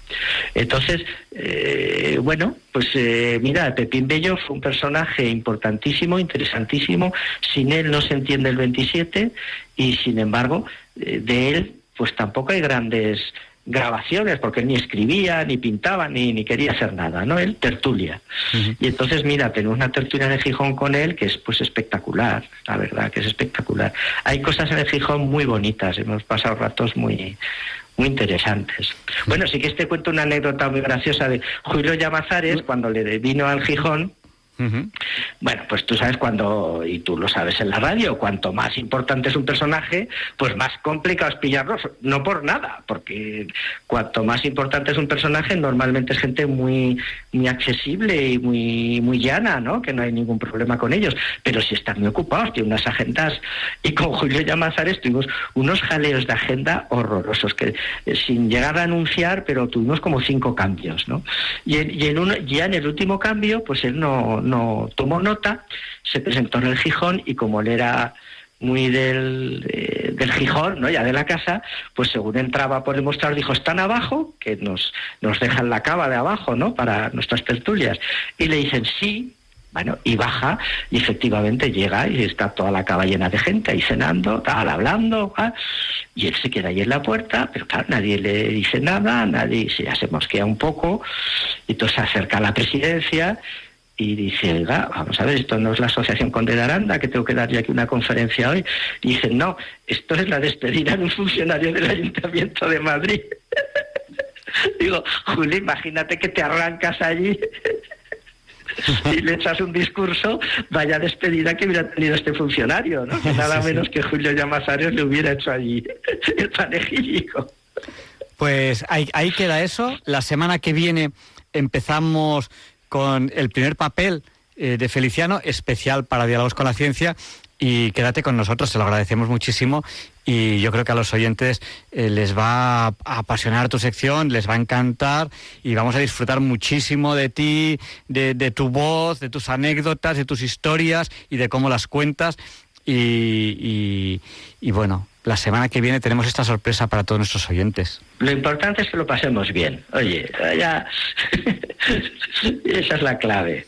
S2: Entonces, eh, bueno, pues eh, mira, Pepín Bello fue un personaje importantísimo, interesantísimo. Sin él no se entiende el 27 y, sin embargo, eh, de él pues tampoco hay grandes grabaciones, porque ni escribía, ni pintaba, ni, ni quería hacer nada, ¿no? Él tertulia. Y entonces, mira, tenemos una tertulia de Gijón con él que es pues espectacular, la verdad, que es espectacular. Hay cosas en el Gijón muy bonitas, hemos pasado ratos muy muy interesantes. Bueno, sí que te cuento una anécdota muy graciosa de Julio Llamazares, cuando le vino al Gijón, bueno, pues tú sabes cuando, y tú lo sabes en la radio, cuanto más importante es un personaje, pues más complicado es pillarlo, no por nada, porque cuanto más importante es un personaje, normalmente es gente muy, muy accesible y muy, muy llana, ¿no? Que no hay ningún problema con ellos, pero si están muy ocupados, tienen unas agendas, y con Julio Llamazares tuvimos unos jaleos de agenda horrorosos, que eh, sin llegar a anunciar, pero tuvimos como cinco cambios, ¿no? Y, y en uno, ya en el último cambio, pues él no no tomó nota, se presentó en el Gijón y como él era muy del, eh, del Gijón, ¿no? ya de la casa, pues según entraba por el mostrador dijo, están abajo, que nos, nos dejan la cava de abajo, ¿no? Para nuestras tertulias. Y le dicen, sí, bueno, y baja y efectivamente llega y está toda la cava llena de gente ahí cenando, tal, hablando, y él se queda ahí en la puerta, pero claro, nadie le dice nada, nadie ya se mosquea un poco, y entonces se acerca a la presidencia y dice, oiga, vamos a ver, esto no es la Asociación Conde de Aranda, que tengo que dar ya aquí una conferencia hoy. Y dice, no, esto es la despedida de un funcionario del Ayuntamiento de Madrid. Digo, Julio, imagínate que te arrancas allí y le echas un discurso, vaya despedida que hubiera tenido este funcionario, ¿no? Que nada menos que Julio Llamazares le hubiera hecho allí el panegírico.
S1: Pues ahí, ahí queda eso. La semana que viene empezamos con el primer papel eh, de Feliciano, especial para Diálogos con la Ciencia. Y quédate con nosotros, se lo agradecemos muchísimo y yo creo que a los oyentes eh, les va a apasionar tu sección, les va a encantar y vamos a disfrutar muchísimo de ti, de, tu voz, de tus anécdotas, de tus historias y de cómo las cuentas. y, y bueno, la semana que viene tenemos esta sorpresa para todos nuestros oyentes.
S2: Lo importante es que lo pasemos bien. Oye, ya esa es la clave.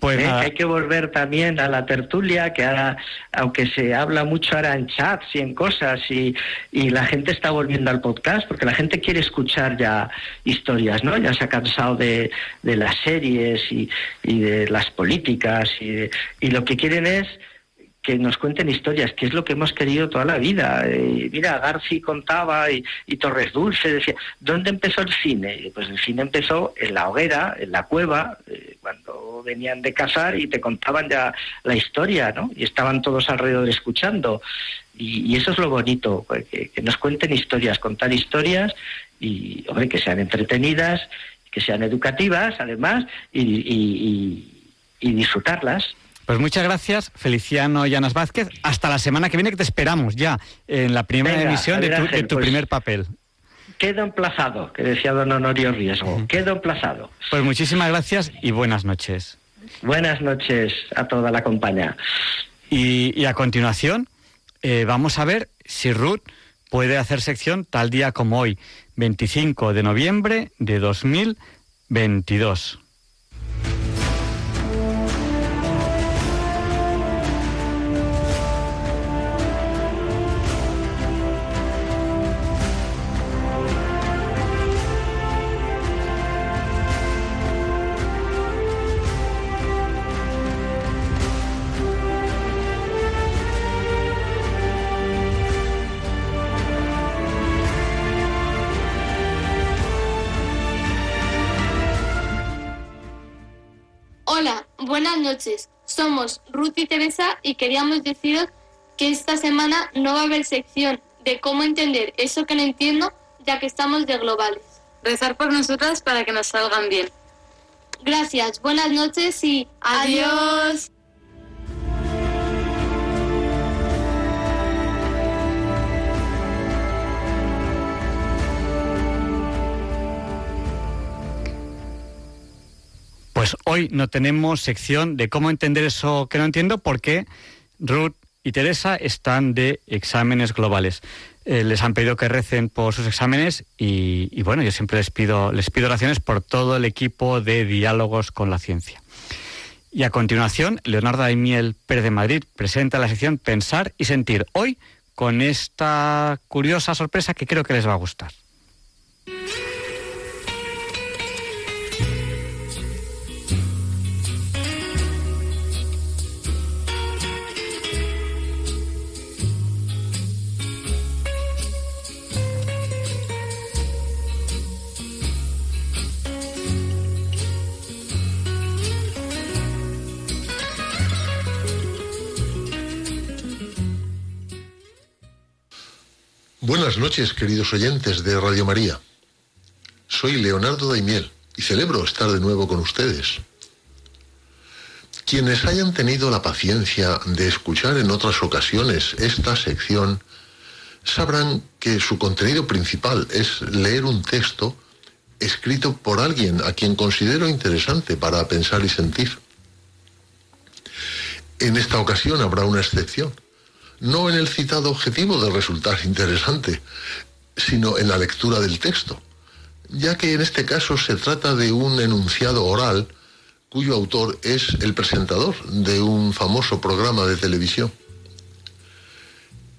S2: Pues ¿Eh? Hay que volver también a la tertulia, que ahora, aunque se habla mucho ahora en chats y en cosas, y, y, la gente está volviendo al podcast, porque la gente quiere escuchar ya historias, ¿no? Ya se ha cansado de, de las series y, y de las políticas, y, y lo que quieren es que nos cuenten historias, que es lo que hemos querido toda la vida. Eh, mira, Garci contaba y, Torres Dulce decía, ¿dónde empezó el cine? pues el cine empezó en la hoguera, en la cueva, eh, cuando venían de cazar y te contaban ya la historia, ¿no? Y estaban todos alrededor escuchando. Y, eso es lo bonito, pues, que, nos cuenten historias, contar historias y, hombre, que sean entretenidas, que sean educativas, además, y disfrutarlas.
S1: Pues muchas gracias, Feliciano Llanas Vázquez. Hasta la semana que viene que te esperamos ya en la primera emisión de tu, pues primer papel.
S2: Quedo emplazado, que decía don Honorio Riesgo. Quedo emplazado.
S1: Pues muchísimas gracias y buenas noches.
S2: Buenas noches a toda la compañía.
S1: Y, a continuación eh, vamos a ver si Ruth puede hacer sección tal día como hoy, 25 de noviembre de 2022.
S4: Buenas noches, somos Ruth y Teresa y queríamos deciros que esta semana no va a haber sección de cómo entender eso que no entiendo, ya que estamos de globales.
S5: Rezar por nosotras para que nos salgan bien.
S4: Gracias, buenas noches y adiós.
S1: Pues hoy no tenemos sección de cómo entender eso que no entiendo porque Ruth y Teresa están de exámenes globales. Eh, les han pedido que recen por sus exámenes y, bueno, yo siempre les pido, les pido oraciones por todo el equipo de diálogos con la ciencia. Y a continuación, Leonardo Daimiel Pérez de Madrid presenta la sección Pensar y Sentir. Hoy con esta curiosa sorpresa que creo que les va a gustar.
S5: Buenas noches, queridos oyentes de Radio María. Soy Leonardo Daimiel y celebro estar de nuevo con ustedes. Quienes hayan tenido la paciencia de escuchar en otras ocasiones esta sección sabrán que su contenido principal es leer un texto escrito por alguien a quien considero interesante para pensar y sentir. En esta ocasión habrá una excepción no en el citado objetivo de resultar interesante, sino en la lectura del texto, ya que en este caso se trata de un enunciado oral cuyo autor es el presentador de un famoso programa de televisión.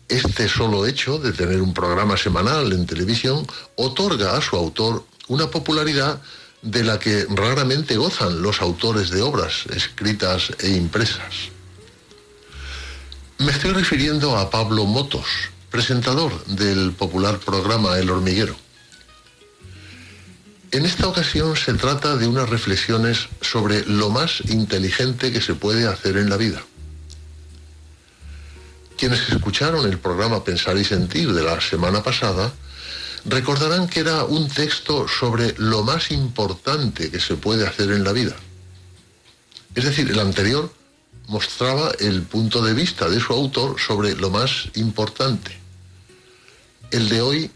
S5: Este solo hecho de tener un programa semanal en televisión otorga a su autor una popularidad de la que raramente gozan los autores de obras escritas e impresas. Me estoy refiriendo a Pablo Motos, presentador del popular programa El Hormiguero. En esta ocasión se trata de unas reflexiones sobre lo más inteligente que se puede hacer en la vida. Quienes escucharon el programa Pensar y Sentir de la semana pasada recordarán que era un texto sobre lo más importante que se puede hacer en la vida. Es decir, el anterior mostraba el punto de vista de su autor sobre lo más importante. El de hoy,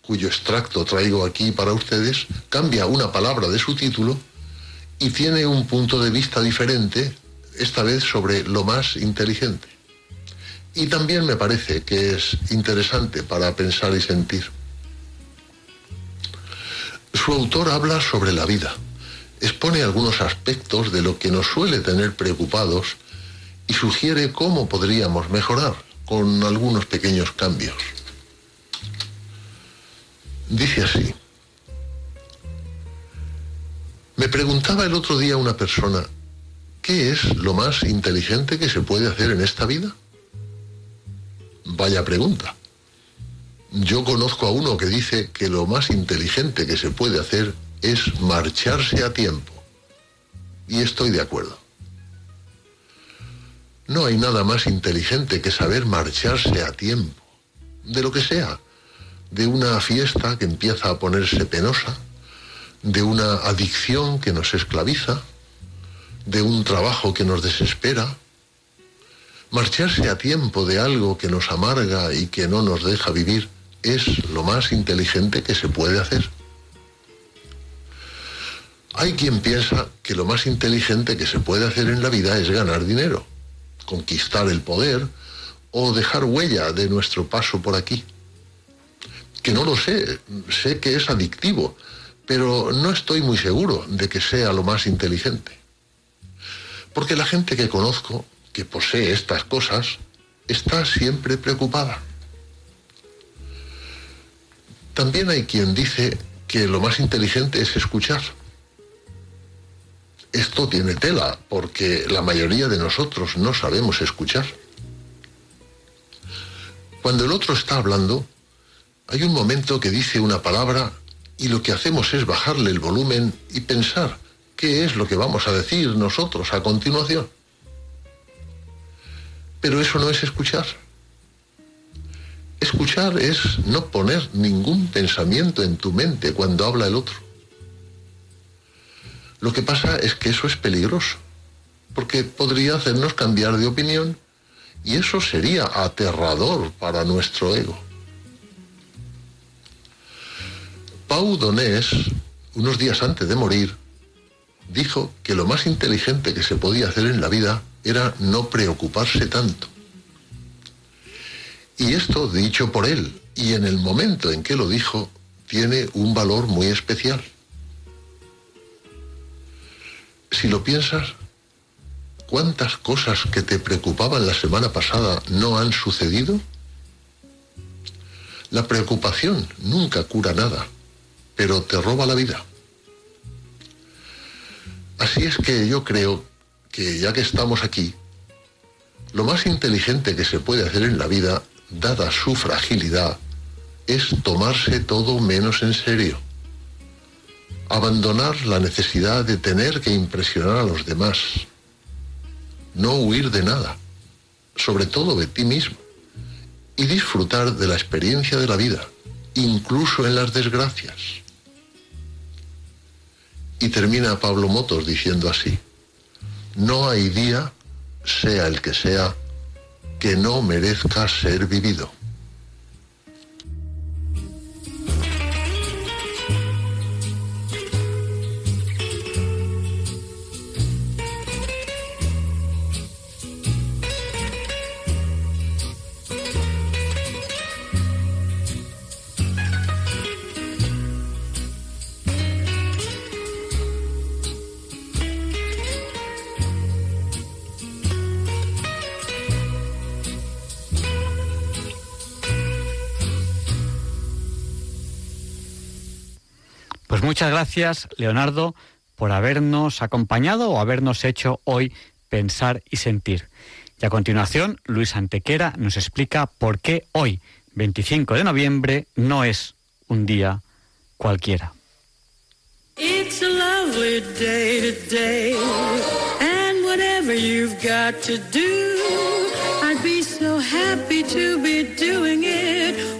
S5: cuyo extracto traigo aquí para ustedes, cambia una palabra de su título y tiene un punto de vista diferente, esta vez sobre lo más inteligente. Y también me parece que es interesante para pensar y sentir. Su autor habla sobre la vida, expone algunos aspectos de lo que nos suele tener preocupados y sugiere cómo podríamos mejorar con algunos pequeños cambios. Dice así, me preguntaba el otro día una persona, ¿qué es lo más inteligente que se puede hacer en esta vida? Vaya pregunta. Yo conozco a uno que dice que lo más inteligente que se puede hacer es marcharse a tiempo. Y estoy de acuerdo. No hay nada más inteligente que saber marcharse a tiempo, de lo que sea, de una fiesta que empieza a ponerse penosa, de una adicción que nos esclaviza, de un trabajo que nos desespera. Marcharse a tiempo de algo que nos amarga y que no nos deja vivir es lo más inteligente que se puede hacer. Hay quien piensa que lo más inteligente que se puede hacer en la vida es ganar dinero conquistar el poder o dejar huella de nuestro paso por aquí. Que no lo sé, sé que es adictivo, pero no estoy muy seguro de que sea lo más inteligente. Porque la gente que conozco, que posee estas cosas, está siempre preocupada. También hay quien dice que lo más inteligente es escuchar esto tiene tela, porque la mayoría de nosotros no sabemos escuchar. Cuando el otro está hablando, hay un momento que dice una palabra y lo que hacemos es bajarle el volumen y pensar qué es lo que vamos a decir nosotros a continuación. Pero eso no es escuchar. Escuchar es no poner ningún pensamiento en tu mente cuando habla el otro. Lo que pasa es que eso es peligroso, porque podría hacernos cambiar de opinión y eso sería aterrador para nuestro ego. Pau Donés, unos días antes de morir, dijo que lo más inteligente que se podía hacer en la vida era no preocuparse tanto. Y esto dicho por él, y en el momento en que lo dijo, tiene un valor muy especial. Si lo piensas, ¿cuántas cosas que te preocupaban la semana pasada no han sucedido? La preocupación nunca cura nada, pero te roba la vida. Así es que yo creo que ya que estamos aquí, lo más inteligente que se puede hacer en la vida, dada su fragilidad, es tomarse todo menos en serio. Abandonar la necesidad de tener que impresionar a los demás. No huir de nada, sobre todo de ti mismo. Y disfrutar de la experiencia de la vida, incluso en las desgracias. Y termina Pablo Motos diciendo así, no hay día, sea el que sea, que no merezca ser vivido.
S1: Pues muchas gracias, Leonardo, por habernos acompañado o habernos hecho hoy pensar y sentir. Y a continuación, Luis Antequera nos explica por qué hoy, 25 de noviembre, no es un día cualquiera.
S6: It's a lovely day today, and whatever you've got to do, I'd be so happy to be doing it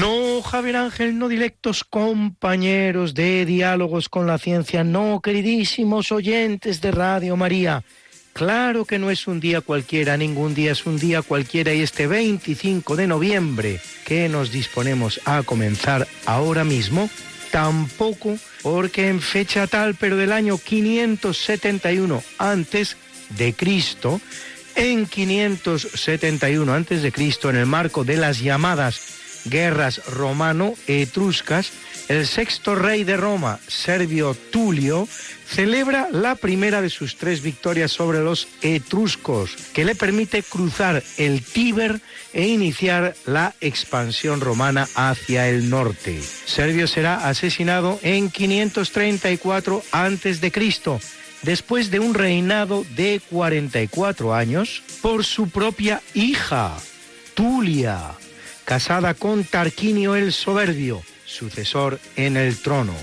S7: No, Javier Ángel, no directos compañeros de diálogos con la ciencia, no, queridísimos oyentes de Radio María. Claro que no es un día cualquiera, ningún día es un día cualquiera y este 25 de noviembre que nos disponemos a comenzar ahora mismo, tampoco porque en fecha tal, pero del año 571 antes de Cristo, en 571 antes de Cristo, en el marco de las llamadas guerras romano-etruscas, el sexto rey de Roma, Servio Tulio, celebra la primera de sus tres victorias sobre los etruscos, que le permite cruzar el Tíber e iniciar la expansión romana hacia el norte. Servio será asesinado en 534 a.C., después de un reinado de 44 años, por su propia hija, Tulia casada con Tarquinio el Soberbio, sucesor en el trono.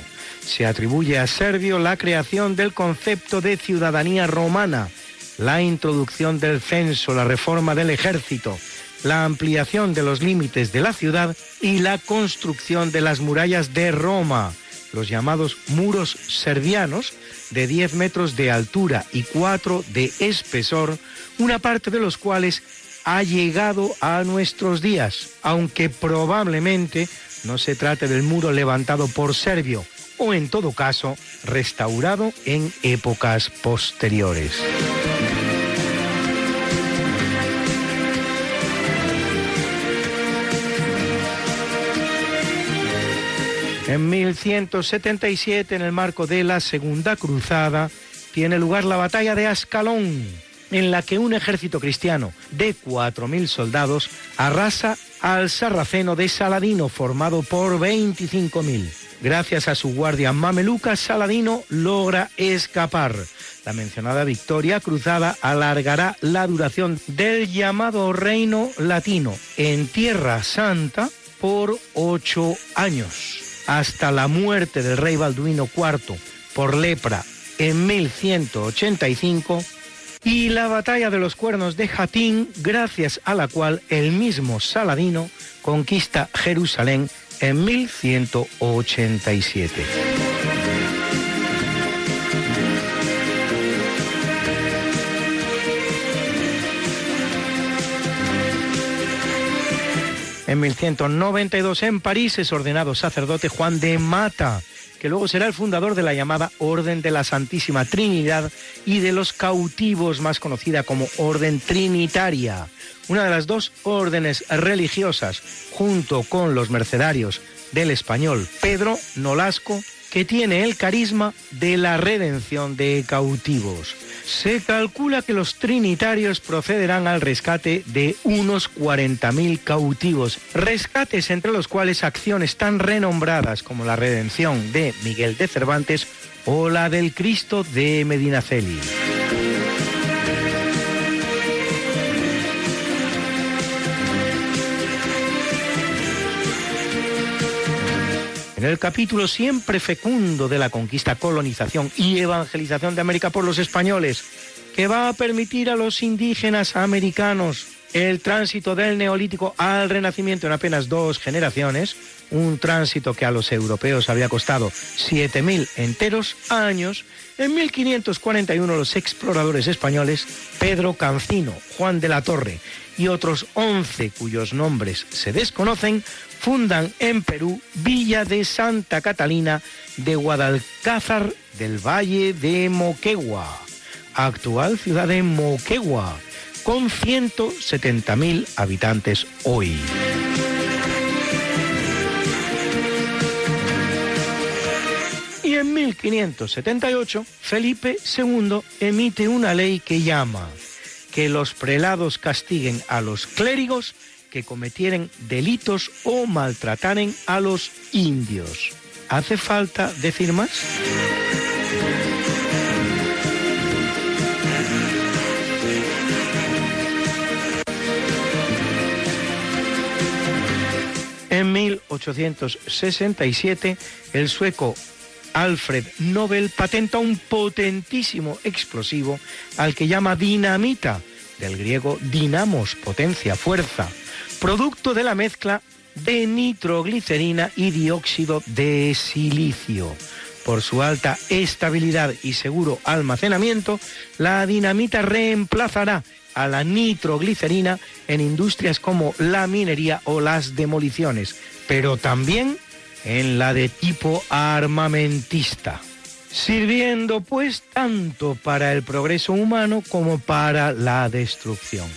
S7: Se atribuye a Servio la creación del concepto de ciudadanía romana, la introducción del censo, la reforma del ejército, la ampliación de los límites de la ciudad y la construcción de las murallas de Roma, los llamados muros servianos, de 10 metros de altura y 4 de espesor, una parte de los cuales ha llegado a nuestros días, aunque probablemente no se trate del muro levantado por Servio, o en todo caso restaurado en épocas posteriores. En 1177, en el marco de la Segunda Cruzada, tiene lugar la batalla de Ascalón, en la que un ejército cristiano de 4.000 soldados arrasa al sarraceno de Saladino, formado por 25.000. Gracias a su guardia mameluca, Saladino logra escapar. La mencionada victoria cruzada alargará la duración del llamado Reino Latino en Tierra Santa por ocho años, hasta la muerte del rey Balduino IV por lepra en 1185 y la batalla de los cuernos de Jatín, gracias a la cual el mismo Saladino conquista Jerusalén en 1187. En 1192 en París es ordenado sacerdote Juan de Mata, que luego será el fundador de la llamada Orden de la Santísima Trinidad y de los cautivos más conocida como Orden Trinitaria, una de las dos órdenes religiosas, junto con los mercenarios del español Pedro Nolasco, que tiene el carisma de la redención de cautivos. Se calcula que los trinitarios procederán al rescate de unos 40.000 cautivos, rescates entre los cuales acciones tan renombradas como la redención de Miguel de Cervantes o la del Cristo de Medinaceli. En el capítulo siempre fecundo de la conquista, colonización y evangelización de América por los españoles, que va a permitir a los indígenas americanos el tránsito del neolítico al renacimiento en apenas dos generaciones, un tránsito que a los europeos había costado 7.000 enteros años, en 1541 los exploradores españoles Pedro Cancino, Juan de la Torre y otros 11 cuyos nombres se desconocen, fundan en Perú Villa de Santa Catalina de Guadalcázar del Valle de Moquegua, actual ciudad de Moquegua, con 170.000 habitantes hoy. Y en 1578, Felipe II emite una ley que llama que los prelados castiguen a los clérigos que cometieren delitos o maltrataren a los indios. ¿Hace falta decir más? En 1867, el sueco Alfred Nobel patenta un potentísimo explosivo al que llama dinamita, del griego dinamos, potencia, fuerza, producto de la mezcla de nitroglicerina y dióxido de silicio. Por su alta estabilidad y seguro almacenamiento, la dinamita reemplazará a la nitroglicerina en industrias como la minería o las demoliciones, pero también en la de tipo armamentista, sirviendo pues tanto para el progreso humano como para la destrucción.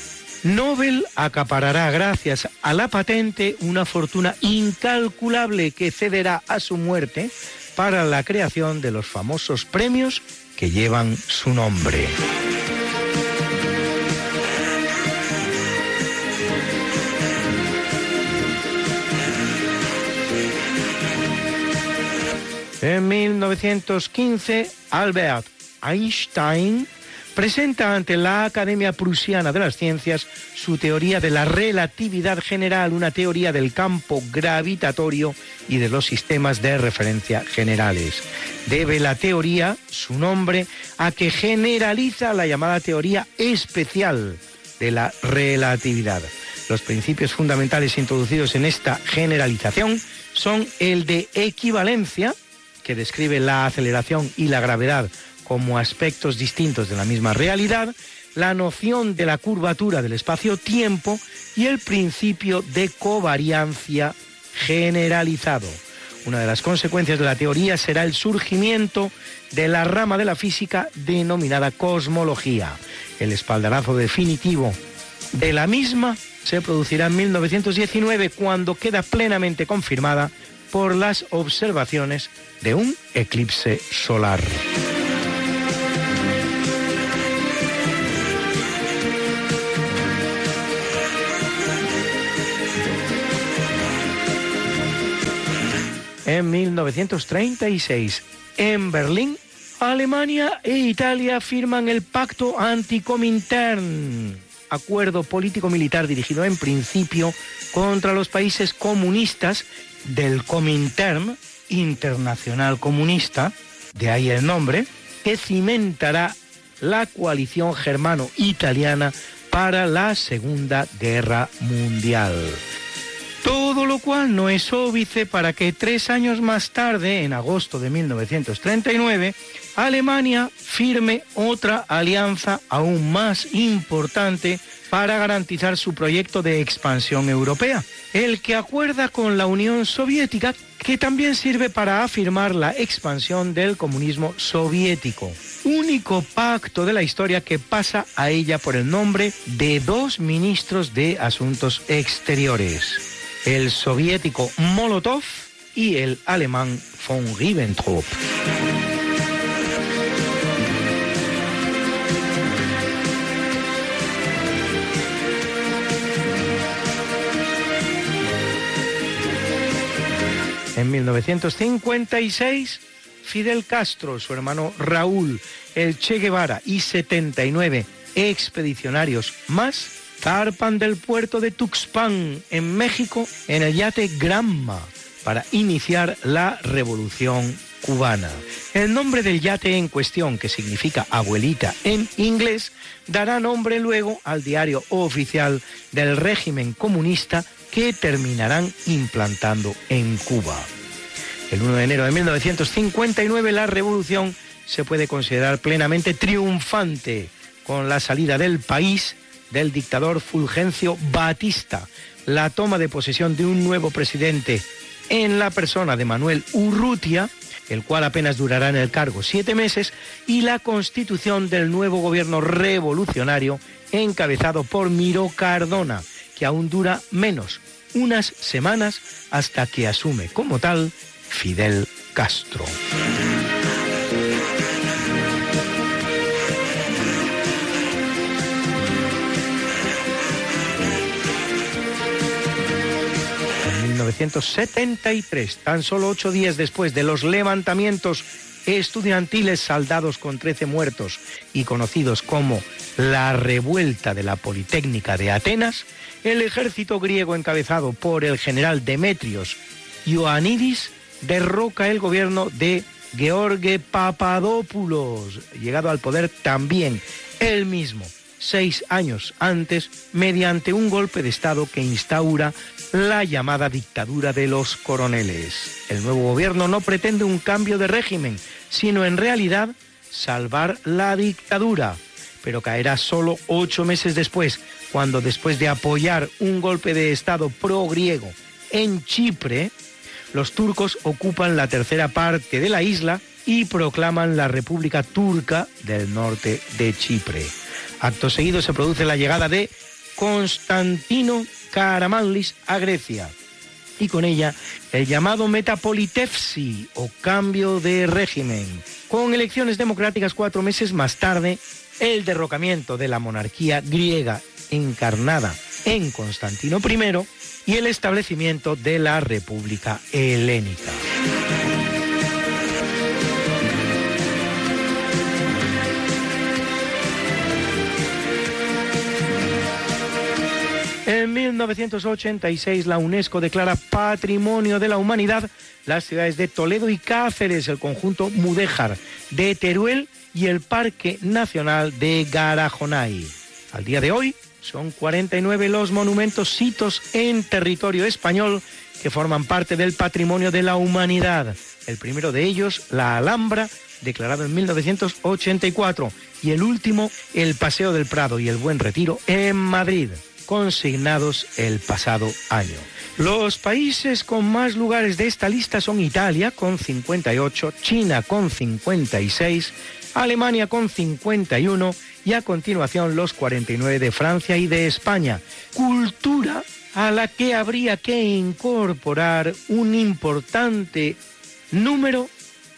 S7: Nobel acaparará gracias a la patente una fortuna incalculable que cederá a su muerte para la creación de los famosos premios que llevan su nombre. En 1915, Albert Einstein presenta ante la Academia Prusiana de las Ciencias su teoría de la relatividad general, una teoría del campo gravitatorio y de los sistemas de referencia generales. Debe la teoría su nombre a que generaliza la llamada teoría especial de la relatividad. Los principios fundamentales introducidos en esta generalización son el de equivalencia, que describe la aceleración y la gravedad como aspectos distintos de la misma realidad, la noción de la curvatura del espacio-tiempo y el principio de covariancia generalizado. Una de las consecuencias de la teoría será el surgimiento de la rama de la física denominada cosmología. El espaldarazo definitivo de la misma se producirá en 1919 cuando queda plenamente confirmada por las observaciones de un eclipse solar. En 1936. En Berlín, Alemania e Italia firman el Pacto Anticomintern, acuerdo político-militar dirigido en principio contra los países comunistas del Comintern, Internacional Comunista, de ahí el nombre, que cimentará la coalición germano-italiana para la Segunda Guerra Mundial. Todo lo cual no es óbice para que tres años más tarde, en agosto de 1939, Alemania firme otra alianza aún más importante para garantizar su proyecto de expansión europea, el que acuerda con la Unión Soviética, que también sirve para afirmar la expansión del comunismo soviético. Único pacto de la historia que pasa a ella por el nombre de dos ministros de Asuntos Exteriores el soviético Molotov y el alemán von Ribbentrop. En 1956, Fidel Castro, su hermano Raúl, el Che Guevara y 79 expedicionarios más zarpan del puerto de Tuxpan, en México, en el yate Granma, para iniciar la revolución cubana. El nombre del yate en cuestión, que significa abuelita en inglés, dará nombre luego al diario oficial del régimen comunista que terminarán implantando en Cuba. El 1 de enero de 1959 la revolución se puede considerar plenamente triunfante con la salida del país del dictador Fulgencio Batista, la toma de posesión de un nuevo presidente en la persona de Manuel Urrutia, el cual apenas durará en el cargo siete meses, y la constitución del nuevo gobierno revolucionario encabezado por Miro Cardona, que aún dura menos, unas semanas hasta que asume como tal Fidel Castro. 1973, tan solo ocho días después de los levantamientos estudiantiles saldados con 13 muertos y conocidos como la revuelta de la Politécnica de Atenas, el ejército griego encabezado por el general Demetrios Ioannidis derroca el gobierno de George Papadopoulos, llegado al poder también él mismo seis años antes mediante un golpe de Estado que instaura la llamada dictadura de los coroneles. El nuevo gobierno no pretende un cambio de régimen, sino en realidad salvar la dictadura, pero caerá solo ocho meses después, cuando después de apoyar un golpe de Estado pro-griego en Chipre, los turcos ocupan la tercera parte de la isla y proclaman la República Turca del norte de Chipre. Acto seguido se produce la llegada de Constantino Karamanlis a Grecia y con ella el llamado metapolitefsi o cambio de régimen. Con elecciones democráticas cuatro meses más tarde, el derrocamiento de la monarquía griega encarnada en Constantino I y el establecimiento de la República Helénica. En 1986 la UNESCO declara Patrimonio de la Humanidad las ciudades de Toledo y Cáceres, el conjunto Mudéjar de Teruel y el Parque Nacional de Garajonay. Al día de hoy son 49 los monumentos sitos en territorio español que forman parte del patrimonio de la humanidad. El primero de ellos, la Alhambra, declarado en 1984, y el último, el Paseo del Prado y el Buen Retiro en Madrid consignados el pasado año. Los países con más lugares de esta lista son Italia con 58, China con 56, Alemania con 51 y a continuación los 49 de Francia y de España. Cultura a la que habría que incorporar un importante número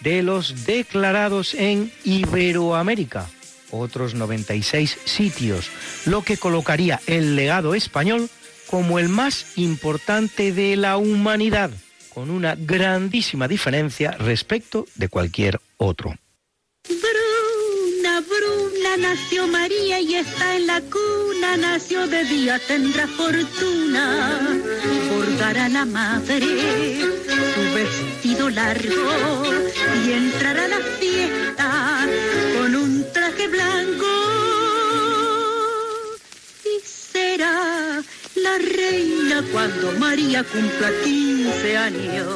S7: de los declarados en Iberoamérica otros 96 sitios, lo que colocaría el legado español como el más importante de la humanidad, con una grandísima diferencia respecto de cualquier otro.
S6: Bruna, Bruna, nació María y está en la cuna, nació de día, tendrá fortuna, bordará la madre su vestido largo y entrará a la fiesta blanco y será la reina cuando María cumpla 15 años.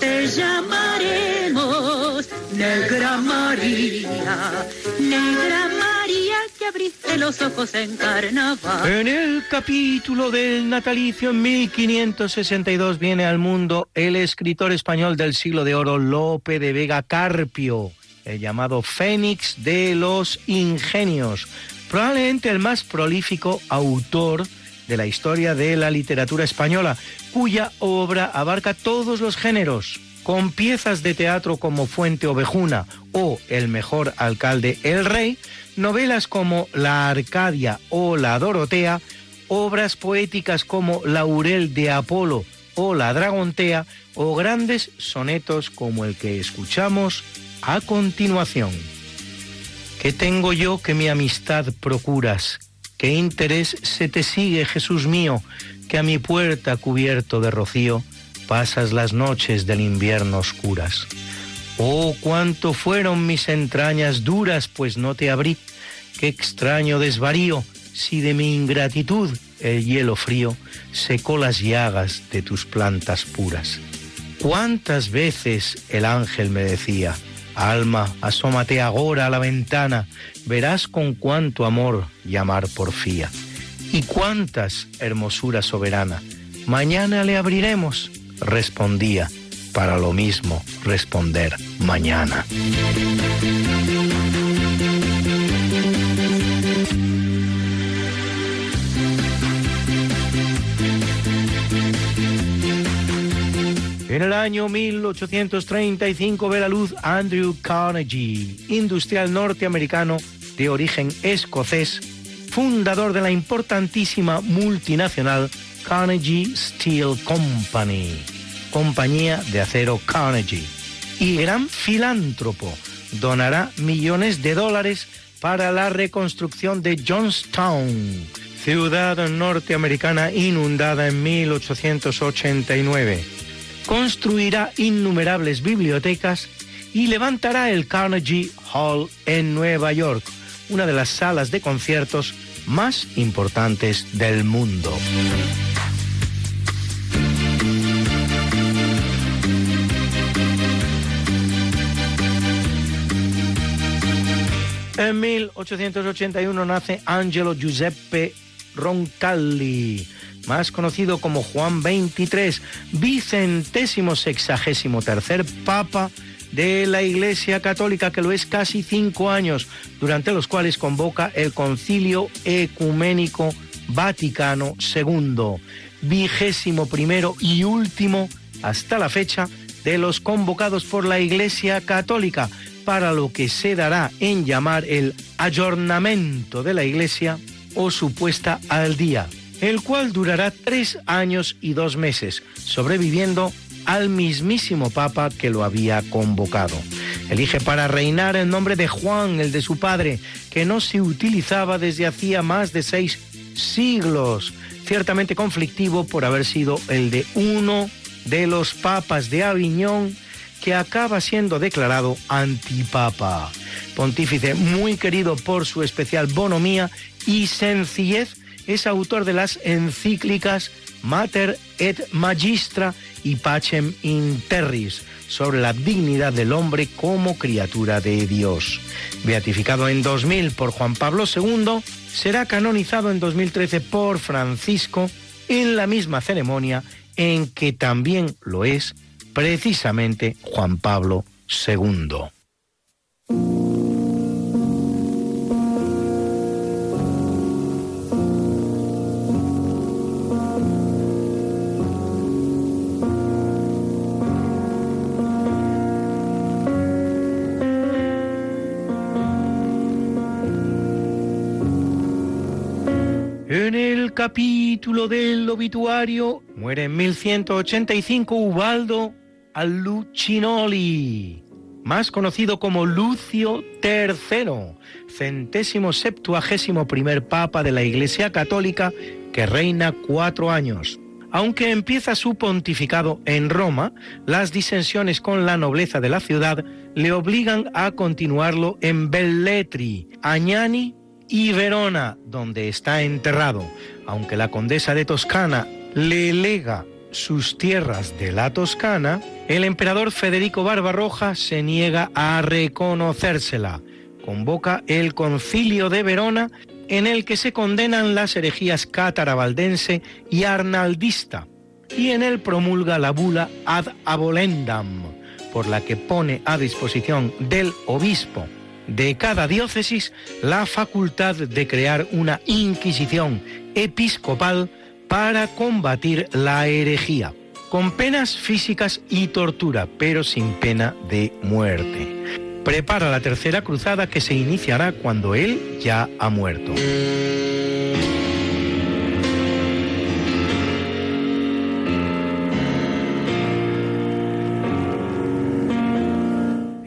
S6: Te llamaremos Negra María, Negra María que abriste los ojos en carnaval.
S7: En el capítulo del natalicio en 1562 viene al mundo el escritor español del siglo de oro Lope de Vega Carpio, el llamado Fénix de los Ingenios, probablemente el más prolífico autor de la historia de la literatura española, cuya obra abarca todos los géneros, con piezas de teatro como Fuente Ovejuna o El mejor alcalde El Rey, novelas como La Arcadia o La Dorotea, obras poéticas como Laurel de Apolo o La Dragontea, o grandes sonetos como el que escuchamos a continuación. ¿Qué tengo yo que mi amistad procuras? ¿Qué interés se te sigue, Jesús mío, que a mi puerta cubierto de rocío pasas las noches del invierno oscuras? Oh, cuánto fueron mis entrañas duras, pues no te abrí. Qué extraño desvarío, si de mi ingratitud el hielo frío secó las llagas de tus plantas puras. Cuántas veces el ángel me decía, Alma, asómate agora a la ventana, verás con cuánto amor llamar porfía. Y cuántas hermosura soberana. Mañana le abriremos, respondía, para lo mismo responder mañana. En el año 1835 ve la luz Andrew Carnegie, industrial norteamericano de origen escocés, fundador de la importantísima multinacional Carnegie Steel Company, compañía de acero Carnegie, y gran filántropo, donará millones de dólares para la reconstrucción de Johnstown, ciudad norteamericana inundada en 1889 construirá innumerables bibliotecas y levantará el Carnegie Hall en Nueva York, una de las salas de conciertos más importantes del mundo. En 1881 nace Angelo Giuseppe Roncalli, más conocido como Juan XXIII, vicentésimo sexagésimo tercer papa de la Iglesia Católica, que lo es casi cinco años, durante los cuales convoca el Concilio Ecuménico Vaticano II, vigésimo primero y último hasta la fecha de los convocados por la Iglesia Católica, para lo que se dará en llamar el ayornamiento de la Iglesia o supuesta al día, el cual durará tres años y dos meses, sobreviviendo al mismísimo Papa que lo había convocado. Elige para reinar el nombre de Juan, el de su padre, que no se utilizaba desde hacía más de seis siglos, ciertamente conflictivo por haber sido el de uno de los papas de Aviñón que acaba siendo declarado antipapa. Pontífice muy querido por su especial bonomía y sencillez, es autor de las encíclicas Mater et Magistra y Pacem in Terris sobre la dignidad del hombre como criatura de Dios. Beatificado en 2000 por Juan Pablo II, será canonizado en 2013 por Francisco en la misma ceremonia en que también lo es precisamente Juan Pablo II. En el capítulo del obituario muere en 1185 Ubaldo Alucinoli, más conocido como Lucio III, centésimo septuagésimo primer papa de la Iglesia Católica que reina cuatro años. Aunque empieza su pontificado en Roma, las disensiones con la nobleza de la ciudad le obligan a continuarlo en Belletri, Añani y Verona, donde está enterrado. Aunque la condesa de Toscana le lega sus tierras de la Toscana, el emperador Federico Barbarroja se niega a reconocérsela. Convoca el concilio de Verona en el que se condenan las herejías cátara-valdense y arnaldista, y en él promulga la bula ad abolendam, por la que pone a disposición del obispo de cada diócesis la facultad de crear una inquisición episcopal para combatir la herejía, con penas físicas y tortura, pero sin pena de muerte. Prepara la tercera cruzada que se iniciará cuando él ya ha muerto.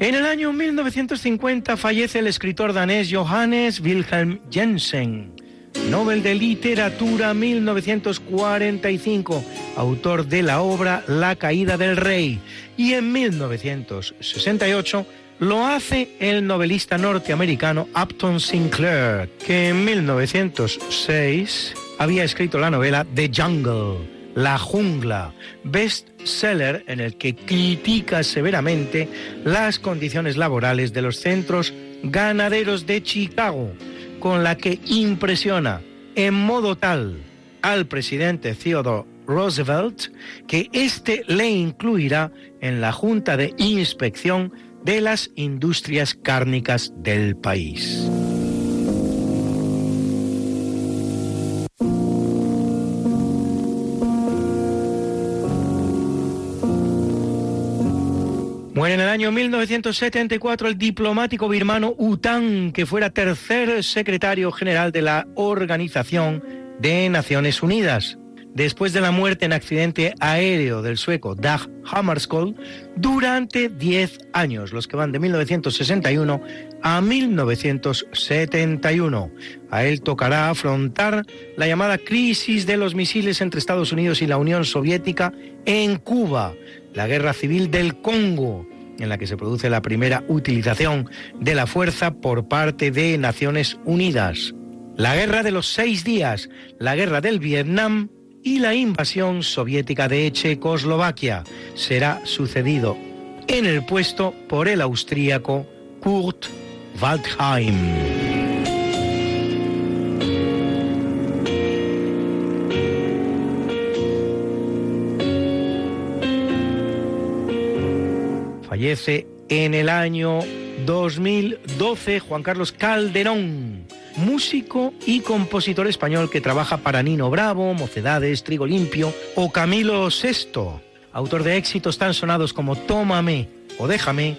S7: En el año 1950 fallece el escritor danés Johannes Wilhelm Jensen, Nobel de Literatura 1945, autor de la obra La caída del rey, y en 1968 lo hace el novelista norteamericano Upton Sinclair, que en 1906 había escrito la novela The Jungle, La jungla, bestseller en el que critica severamente las condiciones laborales de los centros ganaderos de Chicago con la que impresiona en modo tal al presidente Theodore Roosevelt que éste le incluirá en la Junta de Inspección de las Industrias Cárnicas del país. Muere en el año 1974 el diplomático birmano U Thant, que fuera tercer secretario general de la Organización de Naciones Unidas. Después de la muerte en accidente aéreo del sueco Dag Hammarskjöld durante 10 años, los que van de 1961 a 1971. A él tocará afrontar la llamada crisis de los misiles entre Estados Unidos y la Unión Soviética en Cuba, la guerra civil del Congo, en la que se produce la primera utilización de la fuerza por parte de Naciones Unidas, la guerra de los seis días, la guerra del Vietnam y la invasión soviética de Checoslovaquia. Será sucedido en el puesto por el austríaco Kurt Waldheim. Fallece en el año 2012 Juan Carlos Calderón, músico y compositor español que trabaja para Nino Bravo, Mocedades, Trigo Limpio o Camilo VI, autor de éxitos tan sonados como Tómame o Déjame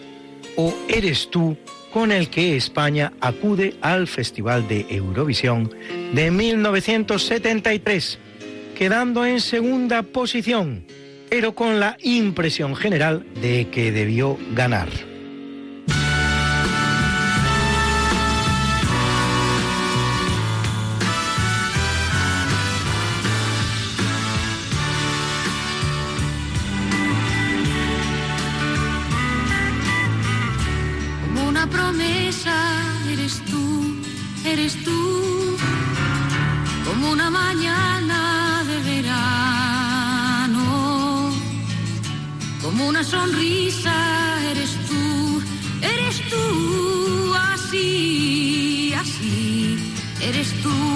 S7: o Eres tú, con el que España acude al Festival de Eurovisión de 1973, quedando en segunda posición pero con la impresión general de que debió ganar.
S6: Como una promesa eres tú, eres tú, como una mañana una sonrisa eres tú, eres tú, así, así, eres tú.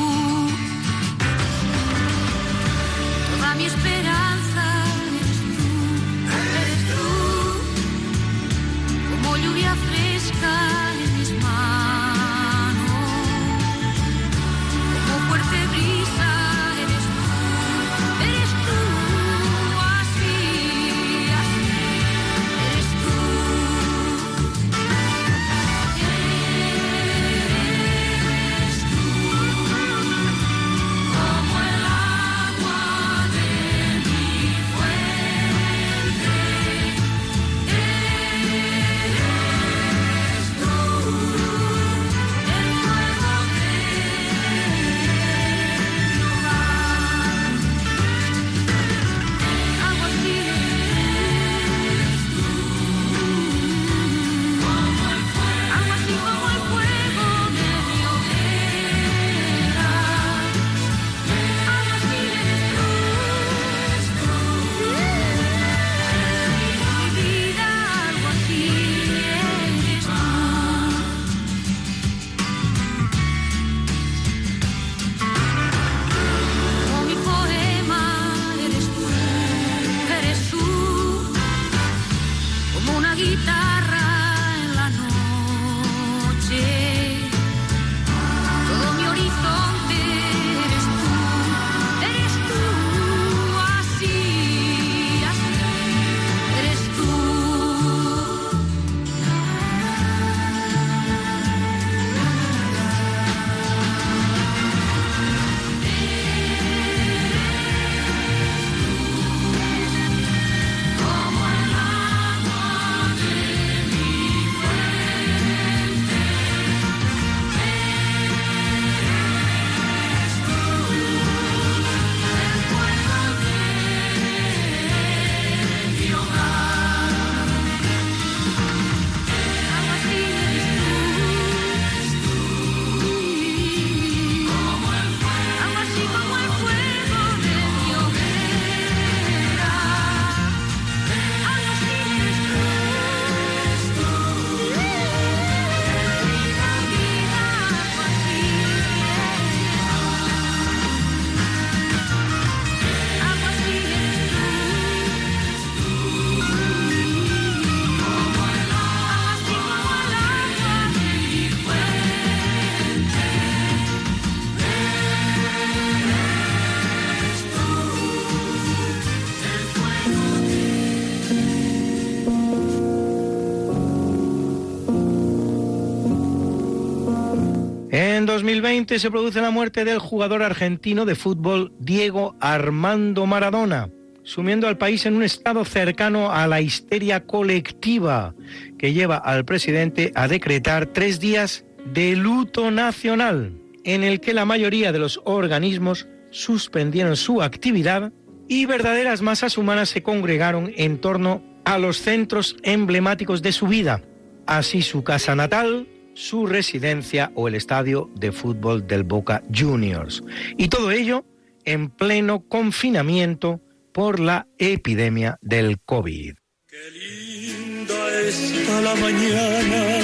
S6: En
S7: 2020 se produce la muerte del jugador argentino de fútbol Diego Armando Maradona, sumiendo al país en un estado cercano a la histeria colectiva que lleva al presidente a decretar tres días de luto nacional, en el que la mayoría de los organismos suspendieron su actividad y verdaderas masas humanas se congregaron en torno a los centros emblemáticos de su vida, así su casa natal, su residencia o el estadio de fútbol del Boca Juniors. Y todo ello en pleno confinamiento por la epidemia del COVID.
S8: Qué linda está la mañana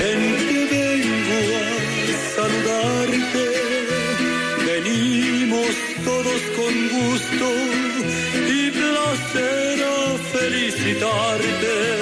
S8: en que vengo a saludarte. Venimos todos con gusto y placer a felicitarte.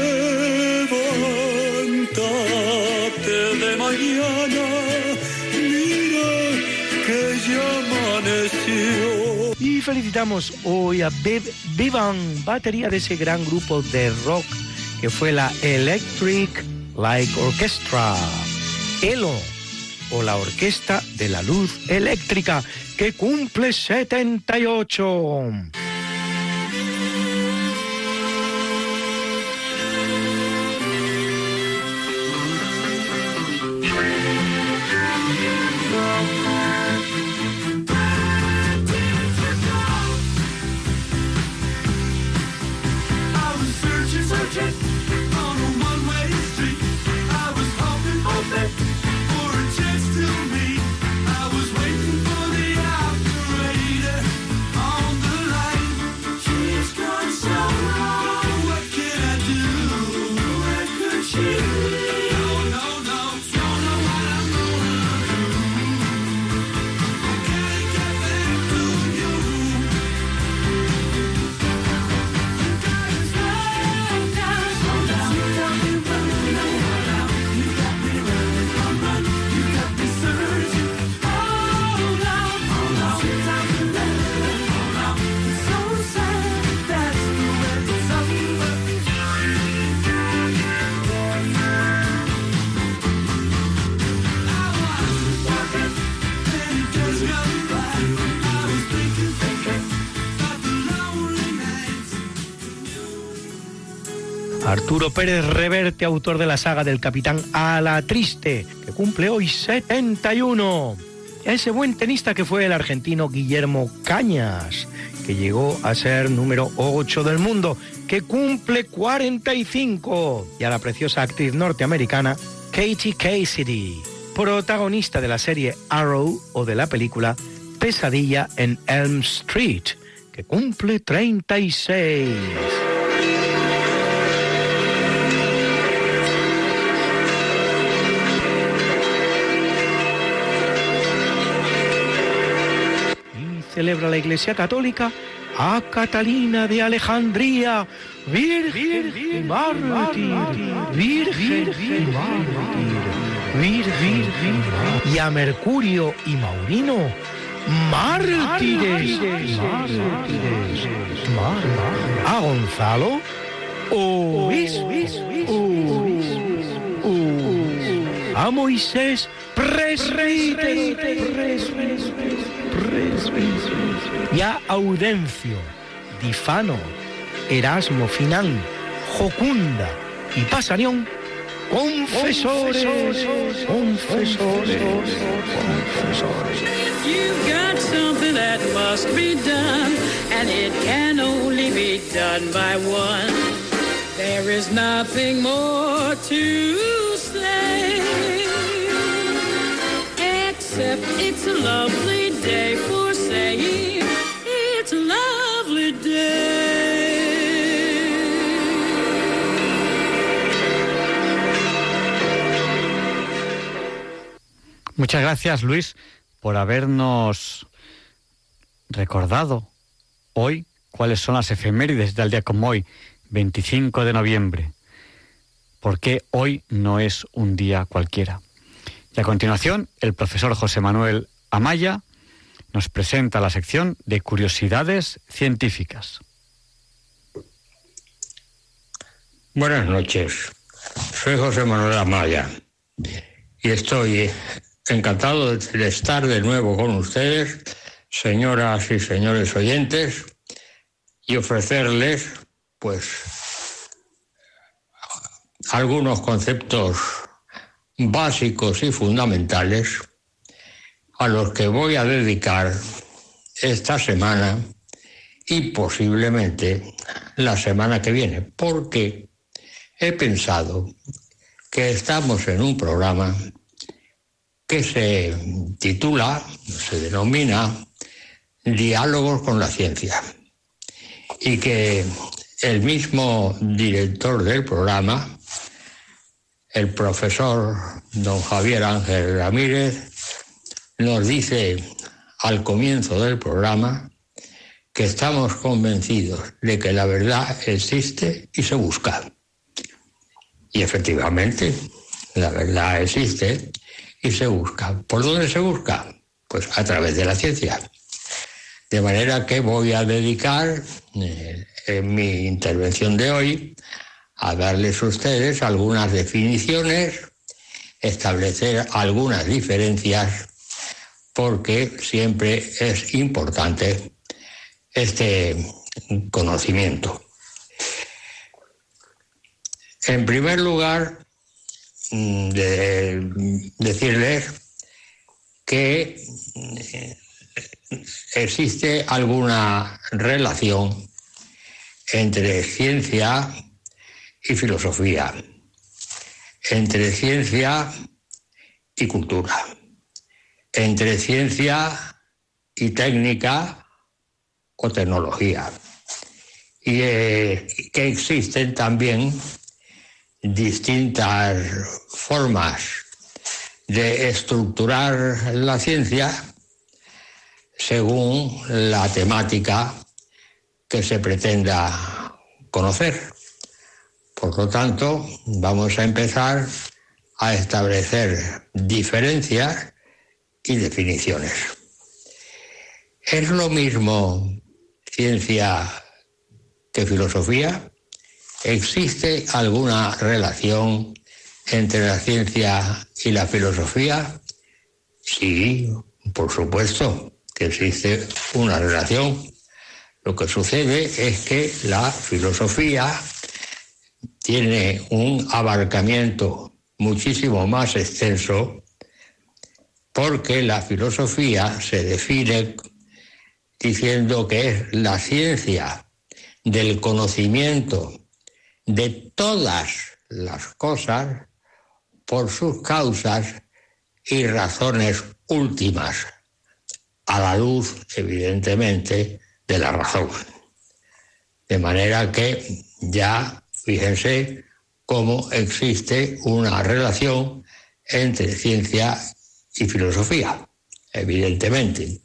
S7: Felicitamos hoy a Bev Vivan, batería de ese gran grupo de rock que fue la Electric Light Orchestra, ELO, o la Orquesta de la Luz Eléctrica, que cumple 78. Pérez Reverte, autor de la saga del Capitán a la Triste, que cumple hoy 71. Ese buen tenista que fue el argentino Guillermo Cañas, que llegó a ser número 8 del mundo, que cumple 45. Y a la preciosa actriz norteamericana Katie Cassidy, protagonista de la serie Arrow o de la película Pesadilla en Elm Street, que cumple 36. Celebra la Iglesia Católica a Catalina de Alejandría, Virgen y mártir, Virgen y mártir, Virgen y a Mercurio y Maurino, mártires, mártires, a Gonzalo, a Moisés, presbítero, y a Audencio, Difano, Erasmo, Finán, Jocunda y Pasarión, confesores, confesores, confesores.
S6: You've got something that must be done, and it can only be done by one. There is nothing more to say,
S1: Muchas gracias, Luis, por habernos recordado hoy cuáles son las efemérides del día como hoy, 25 de noviembre. Porque hoy no es un día cualquiera. Y a continuación, el profesor José Manuel Amaya nos presenta la sección de curiosidades científicas.
S9: Buenas noches. Soy José Manuel Amaya y estoy encantado de estar de nuevo con ustedes, señoras y señores oyentes, y ofrecerles, pues, algunos conceptos básicos y fundamentales a los que voy a dedicar esta semana y posiblemente la semana que viene, porque he pensado que estamos en un programa que se titula, se denomina Diálogos con la Ciencia y que el mismo director del programa, el profesor don Javier Ángel Ramírez, nos dice al comienzo del programa que estamos convencidos de que la verdad existe y se busca. Y efectivamente, la verdad existe y se busca. ¿Por dónde se busca? Pues a través de la ciencia. De manera que voy a dedicar eh, mi intervención de hoy a darles a ustedes algunas definiciones, establecer algunas diferencias, porque siempre es importante este conocimiento. En primer lugar, mm, de- decirles que eh, existe alguna relación entre ciencia y filosofía, entre ciencia y cultura, entre ciencia y técnica o tecnología. Y eh, que existen también distintas formas de estructurar la ciencia según la temática que se pretenda conocer. Por lo tanto, vamos a empezar a establecer diferencias y definiciones. ¿Es lo mismo ciencia que filosofía? ¿Existe alguna relación entre la ciencia y la filosofía? Sí, por supuesto que existe una relación. Lo que sucede es que la filosofía tiene un abarcamiento muchísimo más extenso porque la filosofía se define diciendo que es la ciencia del conocimiento de todas las cosas por sus causas y razones últimas, a la luz, evidentemente, de la razón. De manera que ya fíjense cómo existe una relación entre ciencia y filosofía, evidentemente.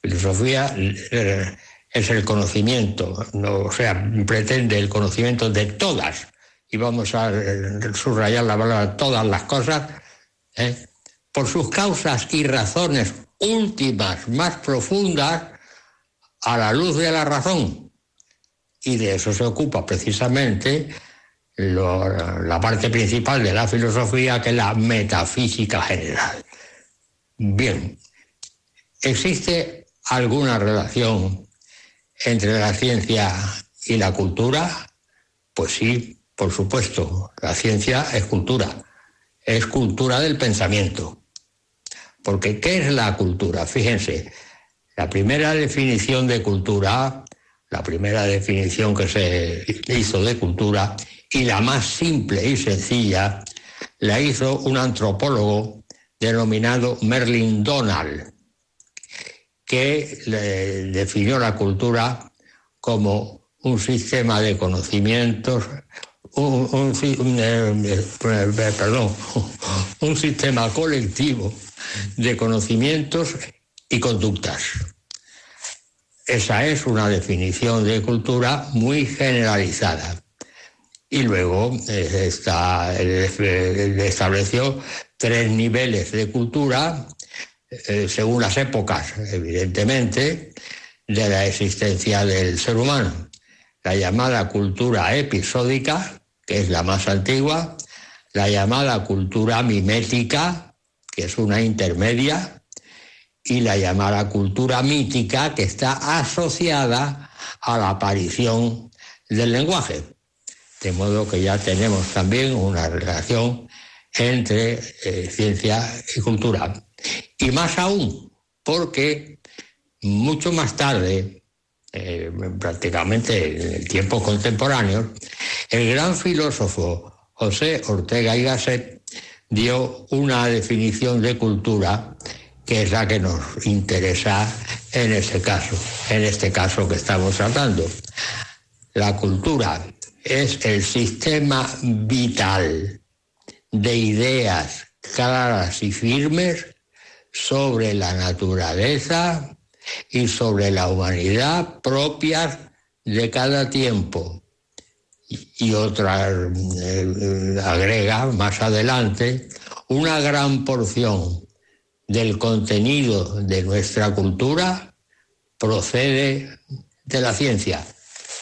S9: Filosofía eh, es el conocimiento, no, o sea, pretende el conocimiento de todas, y vamos a eh, subrayar la palabra todas las cosas, ¿eh? por sus causas y razones últimas, más profundas, a la luz de la razón. Y de eso se ocupa precisamente la parte principal de la filosofía, que es la metafísica general. Bien, ¿existe alguna relación entre la ciencia y la cultura? Pues sí, por supuesto, la ciencia es cultura, es cultura del pensamiento. Porque ¿qué es la cultura? Fíjense, la primera definición de cultura, la primera definición que se hizo de cultura y la más simple y sencilla, la hizo un antropólogo denominado Merlin Donald, que definió la cultura como un sistema de conocimientos, un, eh, eh, sistema colectivo de conocimientos y conductas. Esa es una definición de cultura muy generalizada. Y luego eh, estableció tres niveles de cultura eh, según las épocas, evidentemente, de la existencia del ser humano. La llamada cultura episódica, que es la más antigua, la llamada cultura mimética, que es una intermedia, y la llamada cultura mítica, que está asociada a la aparición del lenguaje. De modo que ya tenemos también una relación entre eh, ciencia y cultura. Y más aún, porque mucho más tarde, eh, prácticamente en el tiempo contemporáneo, el gran filósofo José Ortega y Gasset dio una definición de cultura que es la que nos interesa en este caso, en este caso que estamos tratando. La cultura es el sistema vital de ideas claras y firmes sobre la naturaleza y sobre la humanidad propias de cada tiempo. Y, otra eh, agrega más adelante una gran porción del contenido de nuestra cultura procede de la ciencia.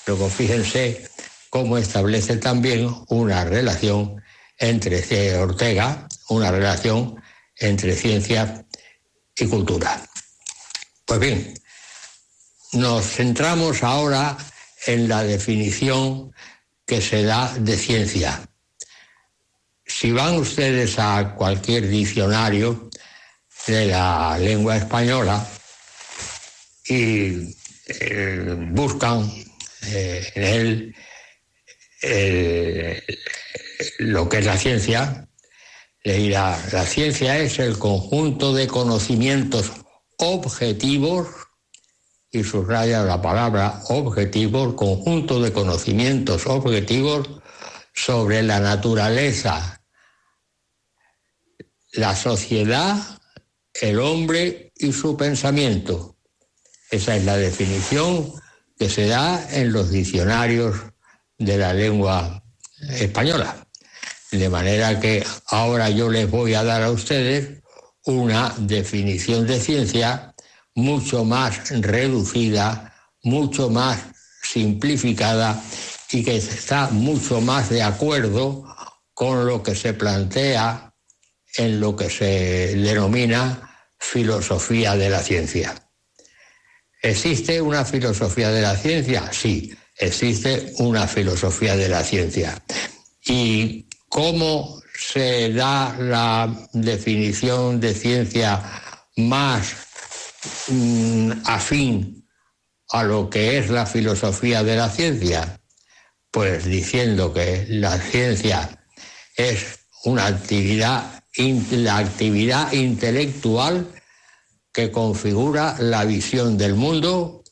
S9: Luego fíjense cómo establece también una relación entre C. Ortega, una relación entre ciencia y cultura. Pues bien, nos centramos ahora en la definición que se da de ciencia. Si van ustedes a cualquier diccionario de la lengua española y eh, buscan eh, en él eh, lo que es la ciencia, le dirá, la ciencia es el conjunto de conocimientos objetivos, y subraya la palabra objetivos, conjunto de conocimientos objetivos sobre la naturaleza, la sociedad, el hombre y su pensamiento. Esa es la definición que se da en los diccionarios de la lengua española. De manera que ahora yo les voy a dar a ustedes una definición de ciencia mucho más reducida, mucho más simplificada y que está mucho más de acuerdo con lo que se plantea en lo que se denomina filosofía de la ciencia. ¿Existe una filosofía de la ciencia? Sí, existe una filosofía de la ciencia. ¿Y cómo se da la definición de ciencia más mm, afín a lo que es la filosofía de la ciencia? Pues diciendo que la ciencia es una actividad, la actividad intelectual que configura la visión del mundo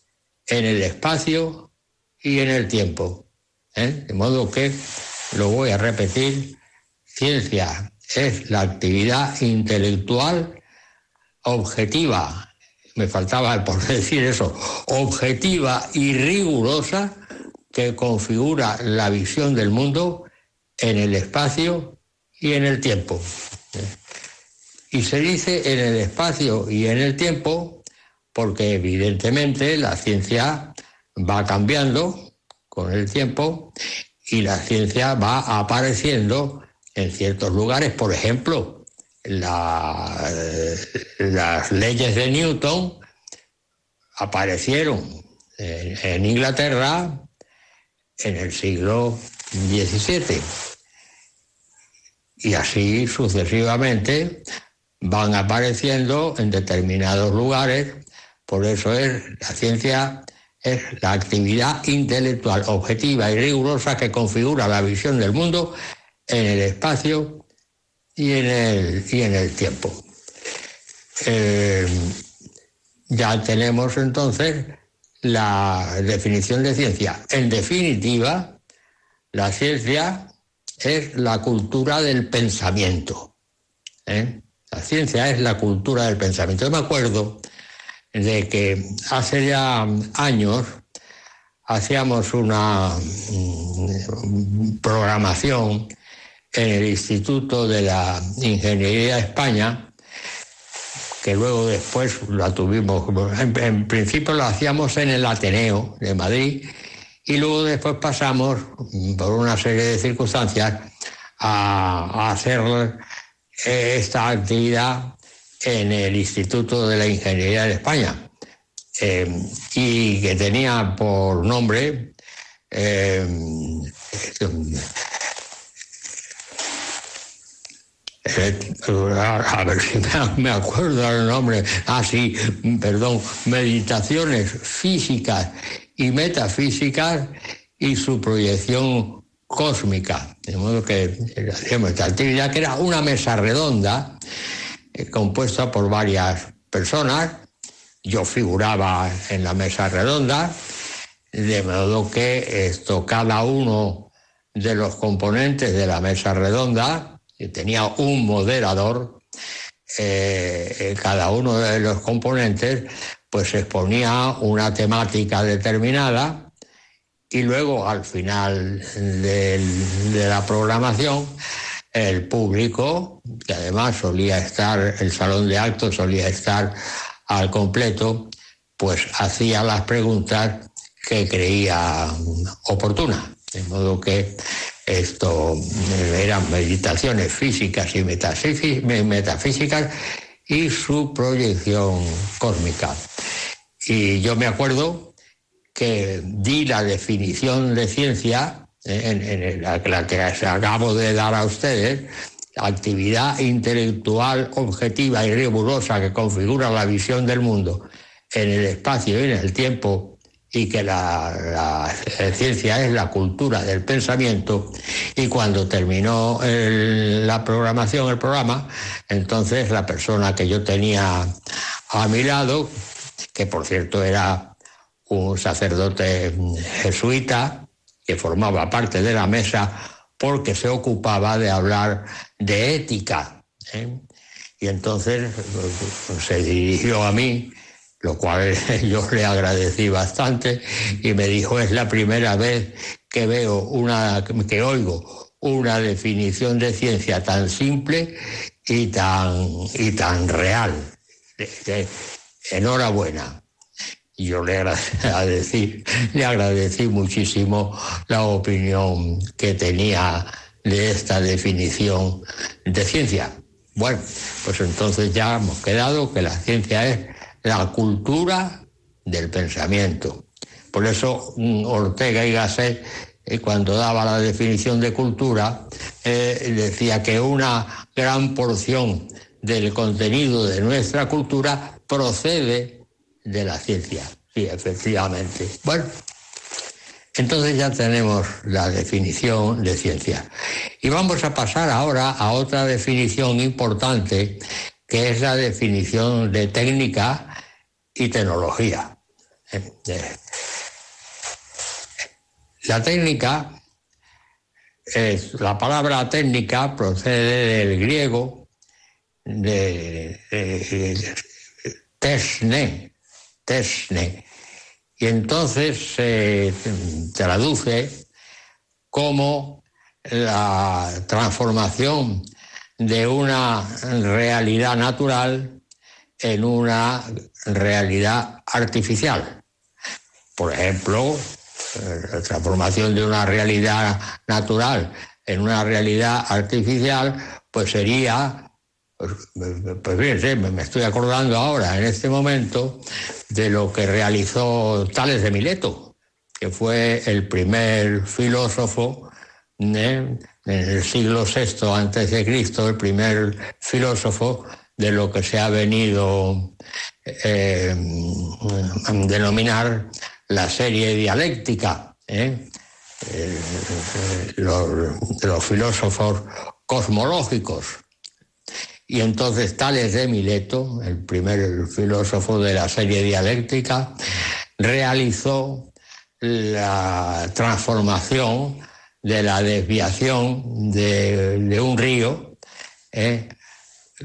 S9: en el espacio y en el tiempo. ¿eh? De modo que, lo voy a repetir, ciencia es la actividad intelectual objetiva, me faltaba por decir eso, objetiva y rigurosa que configura la visión del mundo en el espacio y en el tiempo. ¿Eh? Y se dice en el espacio y en el tiempo porque evidentemente la ciencia va cambiando con el tiempo y la ciencia va apareciendo en ciertos lugares. Por ejemplo, la- las leyes de Newton aparecieron en, en Inglaterra en el siglo XVII. Y así sucesivamente van apareciendo en determinados lugares. Por eso es la ciencia es la actividad intelectual objetiva y rigurosa que configura la visión del mundo en el espacio y en el, y en el tiempo. Eh, ya tenemos entonces la definición de ciencia. En definitiva, la ciencia es la cultura del pensamiento. ¿eh? La ciencia es la cultura del pensamiento. Yo me acuerdo de que hace ya años hacíamos una mm, programación en el Instituto de la Ingeniería de España, que luego después la tuvimos, en, en principio lo hacíamos en el Ateneo de Madrid, y luego después pasamos, por una serie de circunstancias, a, hacer eh, esta actividad en el Instituto de la Ingeniería de España, eh, y que tenía por nombre eh, a ver si me acuerdo el nombre. Ah, sí, perdón. Meditaciones físicas y metafísicas y su proyección cósmica. De modo que eh, hacíamos esta actividad que era una mesa redonda eh, compuesta por varias personas. Yo figuraba en la mesa redonda, de modo que esto, cada uno de los componentes de la mesa redonda, que tenía un moderador, eh, cada uno de los componentes pues exponía una temática determinada y luego al final de la programación el público, que además solía estar, el salón de actos solía estar al completo, pues hacía las preguntas que creía oportunas. De modo que esto eran meditaciones físicas y metafísi- me- metafísicas y su proyección cósmica. Y yo me acuerdo que di la definición de ciencia, eh, en, la, la que acabo de dar a ustedes, actividad intelectual objetiva y rigurosa que configura la visión del mundo en el espacio y en el tiempo y que la, la ciencia es la cultura del pensamiento y cuando terminó la programación, el programa, entonces la persona que yo tenía a mi lado, que por cierto era un sacerdote jesuita que formaba parte de la mesa porque se ocupaba de hablar de ética. ¿eh? Y entonces pues, se dirigió a mí, lo cual yo le agradecí bastante, y me dijo, es la primera vez que veo una, que oigo una definición de ciencia tan simple y tan, y tan real. Enhorabuena. Yo le agradecí, le agradecí muchísimo la opinión que tenía de esta definición de ciencia. Bueno, pues entonces ya hemos quedado que la ciencia es la cultura del pensamiento. Por eso mm, Ortega y Gasset, eh, cuando daba la definición de cultura, eh, decía que una gran porción del contenido de nuestra cultura procede de la ciencia. Sí, efectivamente. Bueno, entonces ya tenemos la definición de ciencia. Y vamos a pasar ahora a otra definición importante, que es la definición de técnica y tecnología. Eh, eh, La técnica, es, la palabra técnica procede del griego de, tesne, tesne, y entonces se traduce como la transformación de una realidad natural en una realidad artificial. Por ejemplo, eh, la transformación de una realidad natural en una realidad artificial, pues sería pues, pues fíjense, me estoy acordando ahora, en este momento, de lo que realizó Tales de Mileto, que fue el primer filósofo en el siglo VI antes de Cristo, el primer filósofo de lo que se ha venido eh, a denominar la serie dialéctica. ¿eh? Eh, los, los filósofos cosmológicos. Y entonces Tales de Mileto, el primer filósofo de la serie dialéctica, realizó la transformación de la desviación de, un río ¿eh? eh,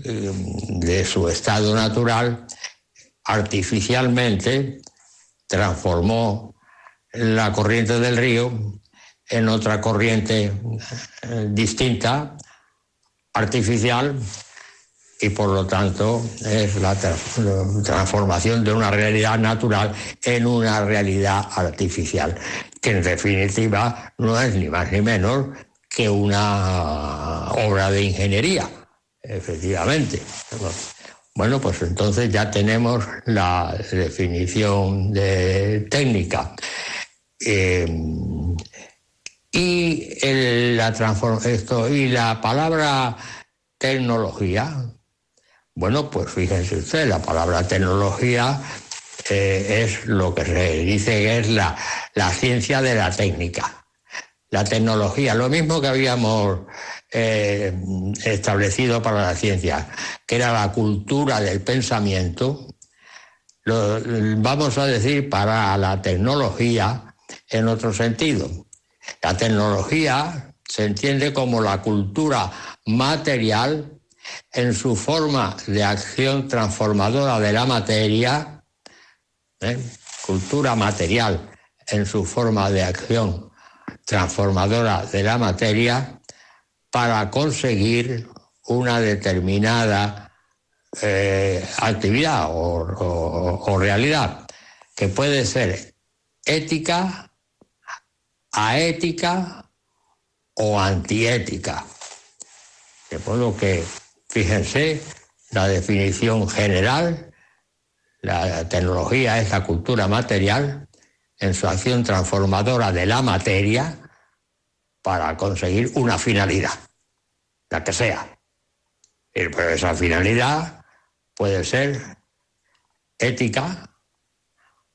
S9: de su estado natural, artificialmente transformó la corriente del río en otra corriente eh, distinta, artificial, y por lo tanto es la tra- transformación de una realidad natural en una realidad artificial, que en definitiva no es ni más ni menos que una obra de ingeniería, efectivamente. Bueno, pues entonces ya tenemos la definición de técnica. Eh, y el- la esto y la palabra tecnología bueno pues fíjense usted la palabra tecnología eh, es lo que se dice que es la, la ciencia de la técnica la tecnología lo mismo que habíamos eh, establecido para la ciencia que era la cultura del pensamiento vamos a decir para la tecnología en otro sentido la tecnología se entiende como la cultura material en su forma de acción transformadora de la materia, ¿eh? cultura material en su forma de acción transformadora de la materia para conseguir una determinada eh, actividad o, o- o realidad que puede ser ética, aética o antiética. De modo que, fíjense, la definición general, la tecnología es la cultura material en su acción transformadora de la materia para conseguir una finalidad, la que sea. Pero esa finalidad puede ser ética,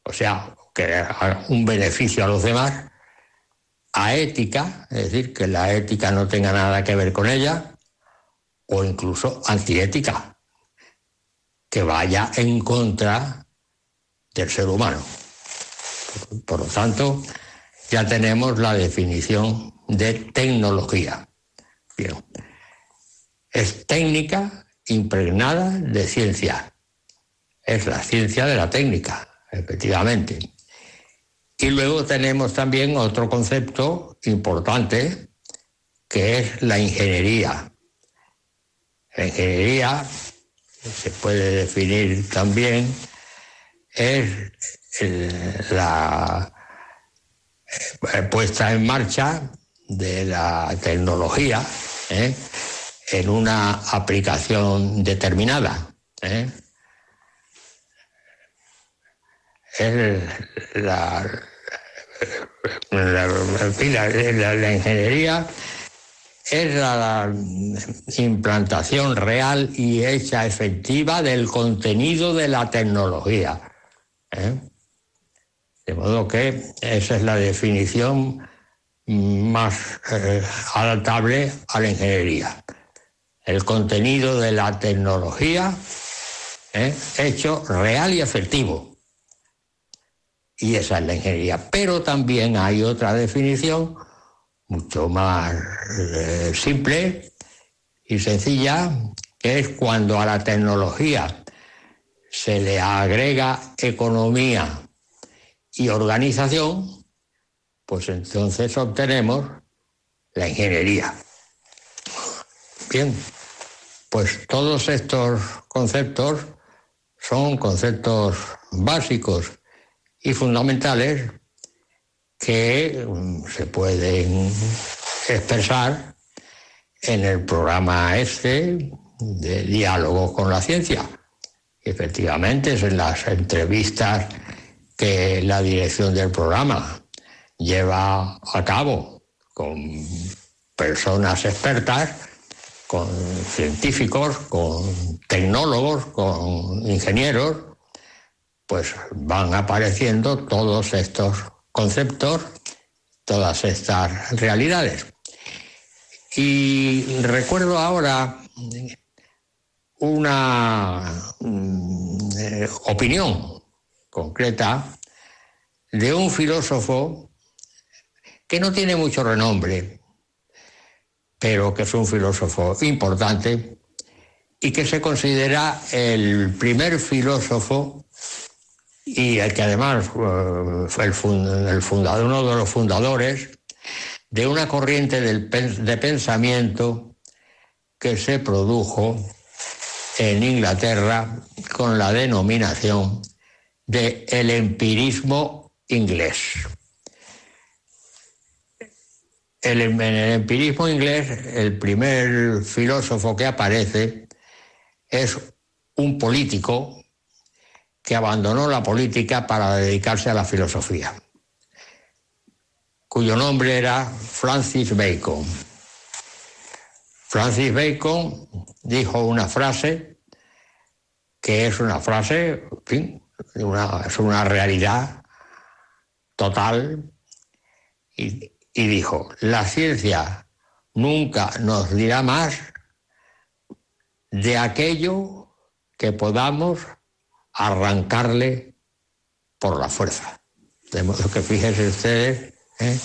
S9: o sea, que un beneficio a los demás, a ética, es decir, que la ética no tenga nada que ver con ella, o incluso antiética, que vaya en contra del ser humano. Por lo tanto, ya tenemos la definición de tecnología. Bien. Es técnica impregnada de ciencia. Es la ciencia de la técnica, efectivamente. Y luego tenemos también otro concepto importante, que es la ingeniería. La ingeniería se puede definir también, es el- la eh, puesta en marcha de la tecnología ¿eh? en una aplicación determinada. ¿eh? La- la ingeniería es la implantación real y hecha efectiva del contenido de la tecnología. ¿eh? De modo que esa es la definición más eh, adaptable a la ingeniería. El contenido de la tecnología ¿eh? hecho real y efectivo. Y esa es la ingeniería. Pero también hay otra definición mucho más eh, simple y sencilla, que es cuando a la tecnología se le agrega economía y organización, pues entonces obtenemos la ingeniería. Bien, pues todos estos conceptos son conceptos básicos y fundamentales que mm, se pueden expresar en el programa este de diálogo con la ciencia. Efectivamente, es en las entrevistas que la dirección del programa lleva a cabo con personas expertas, con científicos, con tecnólogos, con ingenieros, pues van apareciendo todos estos conceptos, todas estas realidades. Y recuerdo ahora una mm, eh, opinión concreta de un filósofo que no tiene mucho renombre, pero que es un filósofo importante y que se considera el primer filósofo y el que además eh, fue el, fun- el fundador, uno de los fundadores de una corriente de pensamiento que se produjo en Inglaterra con la denominación de el empirismo inglés. El, en el empirismo inglés, el primer filósofo que aparece es un político que abandonó la política para dedicarse a la filosofía, cuyo nombre era Francis Bacon. Francis Bacon dijo una frase que es una frase, en fin, una- es una realidad total, y, y dijo, la ciencia nunca nos dirá más de aquello que podamos arrancarle por la fuerza. De modo que fíjense ustedes, ¿eh?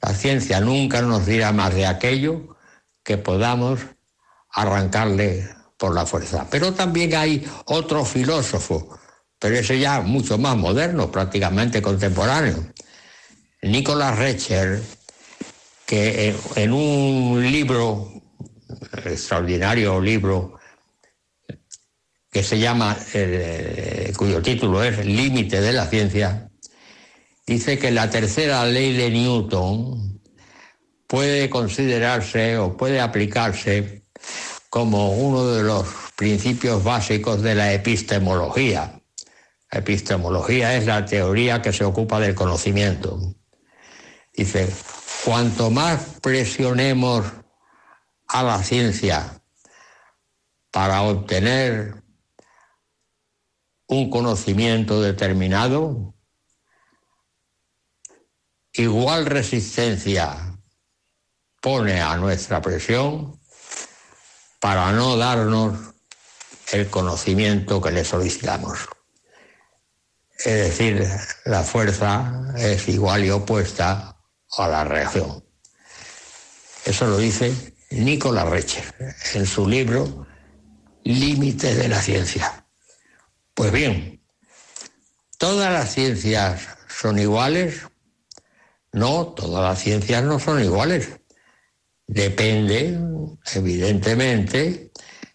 S9: la ciencia nunca nos dirá más de aquello que podamos arrancarle por la fuerza. Pero también hay otro filósofo, pero ese ya mucho más moderno, prácticamente contemporáneo, Nicolás Recher, que en, en un libro, extraordinario libro, que se llama, eh, cuyo título es Límite de la ciencia, dice que la tercera ley de Newton puede considerarse o puede aplicarse como uno de los principios básicos de la epistemología. La epistemología es la teoría que se ocupa del conocimiento. Dice, cuanto más presionemos a la ciencia para obtener un conocimiento determinado, igual resistencia pone a nuestra presión para no darnos el conocimiento que le solicitamos. Es decir, la fuerza es igual y opuesta a la reacción. Eso lo dice Nicolás Recher en su libro Límites de la ciencia. Pues bien, ¿todas las ciencias son iguales? No, todas las ciencias no son iguales. Depende, evidentemente,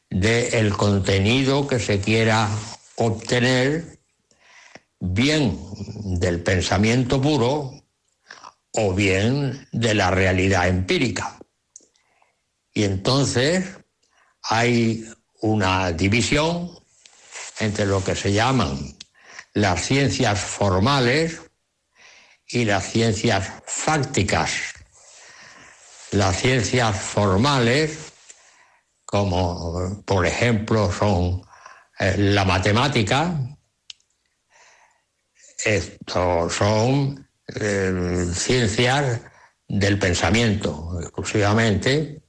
S9: del contenido que se quiera obtener, bien del pensamiento puro o bien de la realidad empírica. Y entonces hay una división entre lo que se llaman las ciencias formales y las ciencias fácticas. Las ciencias formales, como por ejemplo son eh, la matemática, estos son eh, ciencias del pensamiento exclusivamente,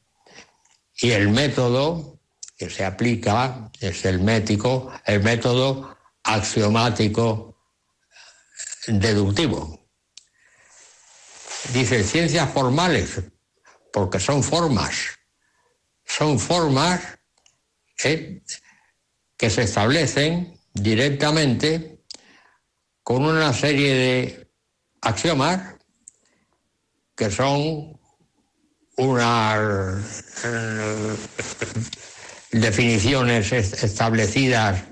S9: y el método que se aplica es el mético, el método axiomático deductivo. Dice ciencias formales, porque son formas, son formas ¿eh? que se establecen directamente con una serie de axiomas que son unas eh, definiciones es- establecidas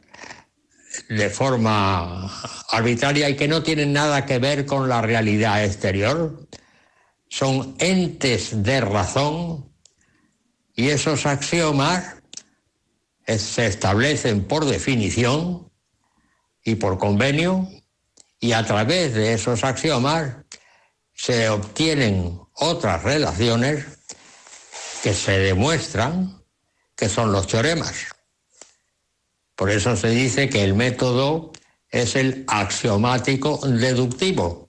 S9: de forma arbitraria y que no tienen nada que ver con la realidad exterior. Son entes de razón y esos axiomas se establecen por definición y por convenio y a través de esos axiomas se obtienen otras relaciones que se demuestran que son los teoremas. Por eso se dice que el método es el axiomático deductivo.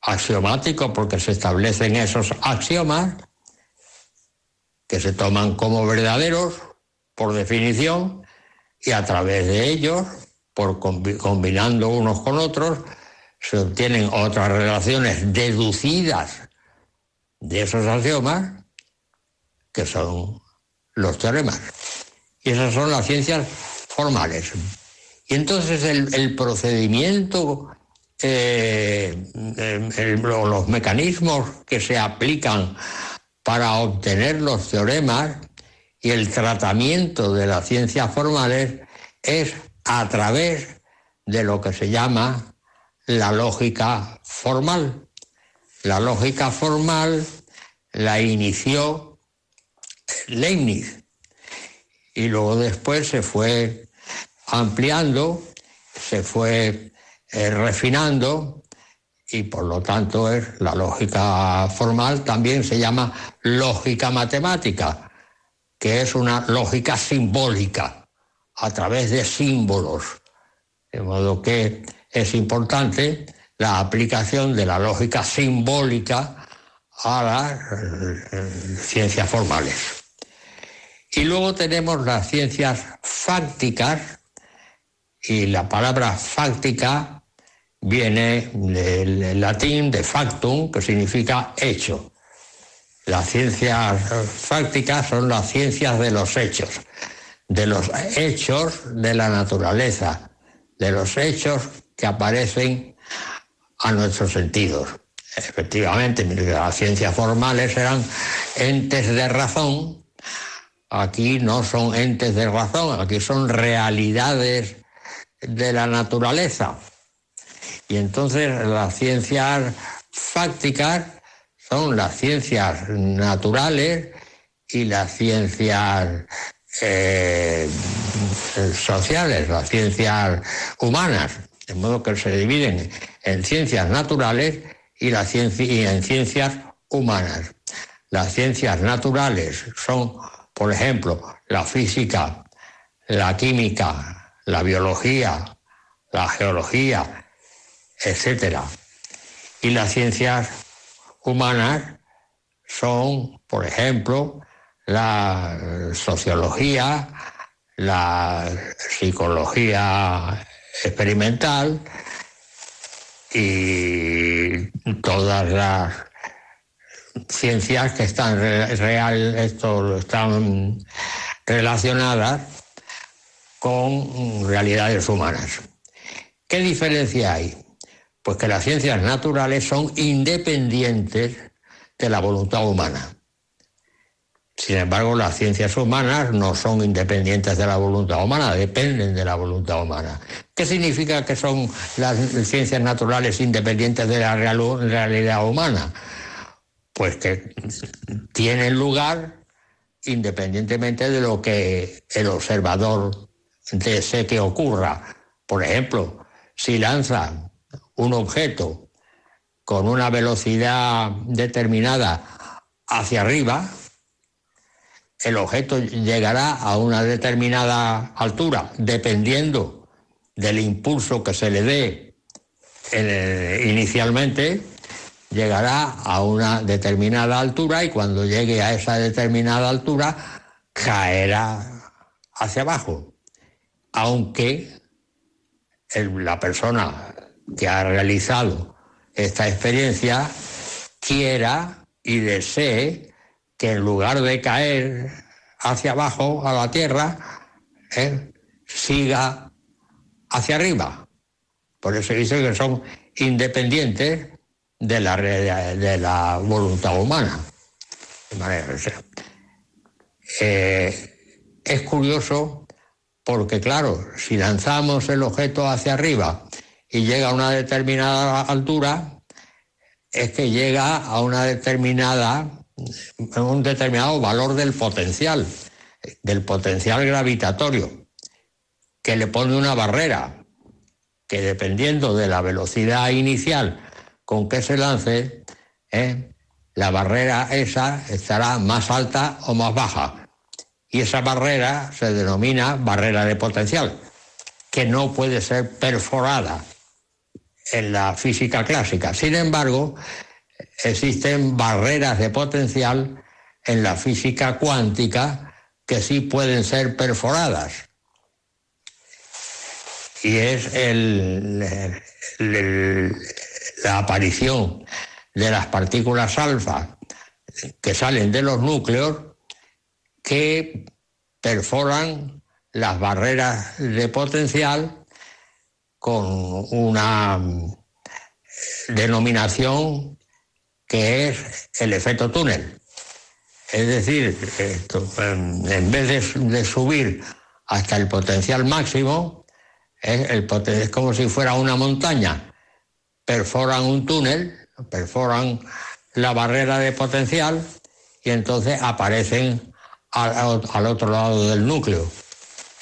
S9: Axiomático porque se establecen esos axiomas que se toman como verdaderos por definición y a través de ellos, por combi- combinando unos con otros, se obtienen otras relaciones deducidas de esos axiomas, que son los teoremas. Y esas son las ciencias formales. Y entonces el, procedimiento, eh, el- el- los mecanismos que se aplican para obtener los teoremas y el tratamiento de las ciencias formales es a través de lo que se llama la lógica formal. La lógica formal la inició Leibniz y luego después se fue ampliando, se fue eh, refinando y por lo tanto es la lógica formal también se llama lógica matemática, que es una lógica simbólica a través de símbolos. De modo que es importante la aplicación de la lógica simbólica a las eh, ciencias formales. Y luego tenemos las ciencias fácticas, y la palabra fáctica viene del latín de factum, que significa hecho. Las ciencias fácticas son las ciencias de los hechos, de los hechos de la naturaleza, de los hechos que aparecen a nuestros sentidos. Efectivamente, las ciencias formales eran entes de razón, aquí no son entes de razón, aquí son realidades de la naturaleza. Y entonces las ciencias fácticas son las ciencias naturales y las ciencias eh, sociales, las ciencias humanas, de modo que se dividen en ciencias naturales y, y en ciencias humanas. Las ciencias naturales son, por ejemplo, la física, la química, la biología, la geología, etcétera. Y las ciencias humanas son, por ejemplo, la sociología, la psicología experimental y todas las ciencias que están re- real, esto, están relacionadas con realidades humanas. ¿Qué diferencia hay? Pues que las ciencias naturales son independientes de la voluntad humana. Sin embargo, las ciencias humanas no son independientes de la voluntad humana, dependen de la voluntad humana. ¿Qué significa que son las ciencias naturales independientes de la real- realidad humana? Pues que tienen lugar independientemente de lo que el observador desee que ocurra. Por ejemplo, si lanza un objeto con una velocidad determinada hacia arriba, el objeto llegará a una determinada altura, dependiendo del impulso que se le dé eh, inicialmente, llegará a una determinada altura y cuando llegue a esa determinada altura caerá hacia abajo. Aunque la persona que ha realizado esta experiencia quiera y desee que en lugar de caer hacia abajo a la tierra, siga hacia arriba. Por eso dice que son independientes de la, de la voluntad humana. Eh, es curioso porque, claro, si lanzamos el objeto hacia arriba y llega a una determinada altura, es que llega a una determinada, un determinado valor del potencial, del potencial gravitatorio, que le pone una barrera, que dependiendo de la velocidad inicial con que se lance, ¿eh? la barrera esa estará más alta o más baja. Y esa barrera se denomina barrera de potencial, que no puede ser perforada en la física clásica. Sin embargo, existen barreras de potencial en la física cuántica que sí pueden ser perforadas. Y es el, la aparición de las partículas alfa que salen de los núcleos que perforan las barreras de potencial con una denominación que es el efecto túnel. Es decir, en vez de, subir hasta el potencial máximo, es, el es como si fuera una montaña. Perforan un túnel, perforan la barrera de potencial y entonces aparecen al, otro lado del núcleo.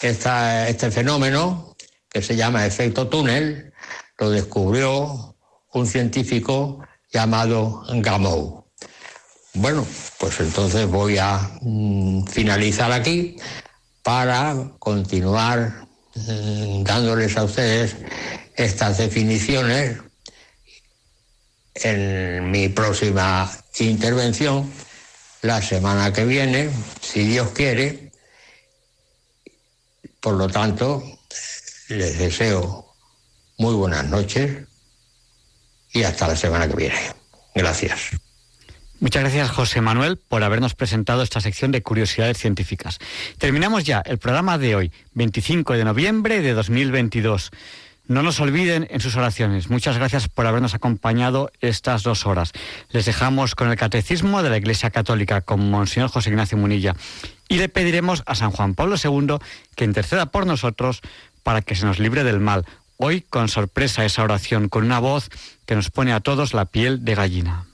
S9: Este fenómeno, que se llama efecto túnel, lo descubrió un científico llamado Gamow. Bueno, pues entonces voy a mm, finalizar aquí para continuar mm, dándoles a ustedes estas definiciones en mi próxima intervención la semana que viene, si Dios quiere. Por lo tanto, les deseo muy buenas noches y hasta la semana que viene. Gracias.
S1: Muchas gracias, José Manuel, por habernos presentado esta sección de curiosidades científicas. Terminamos ya el programa de hoy, 25 de noviembre de 2022. No nos olviden en sus oraciones. Muchas gracias por habernos acompañado estas dos horas. Les dejamos con el Catecismo de la Iglesia Católica con Monseñor José Ignacio Munilla. Y le pediremos a San Juan Pablo II que interceda por nosotros para que se nos libre del mal. Hoy, con sorpresa, esa oración, con una voz que nos pone a todos la piel de gallina.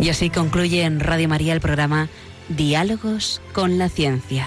S10: Y así concluye en Radio María el programa Diálogos con la Ciencia.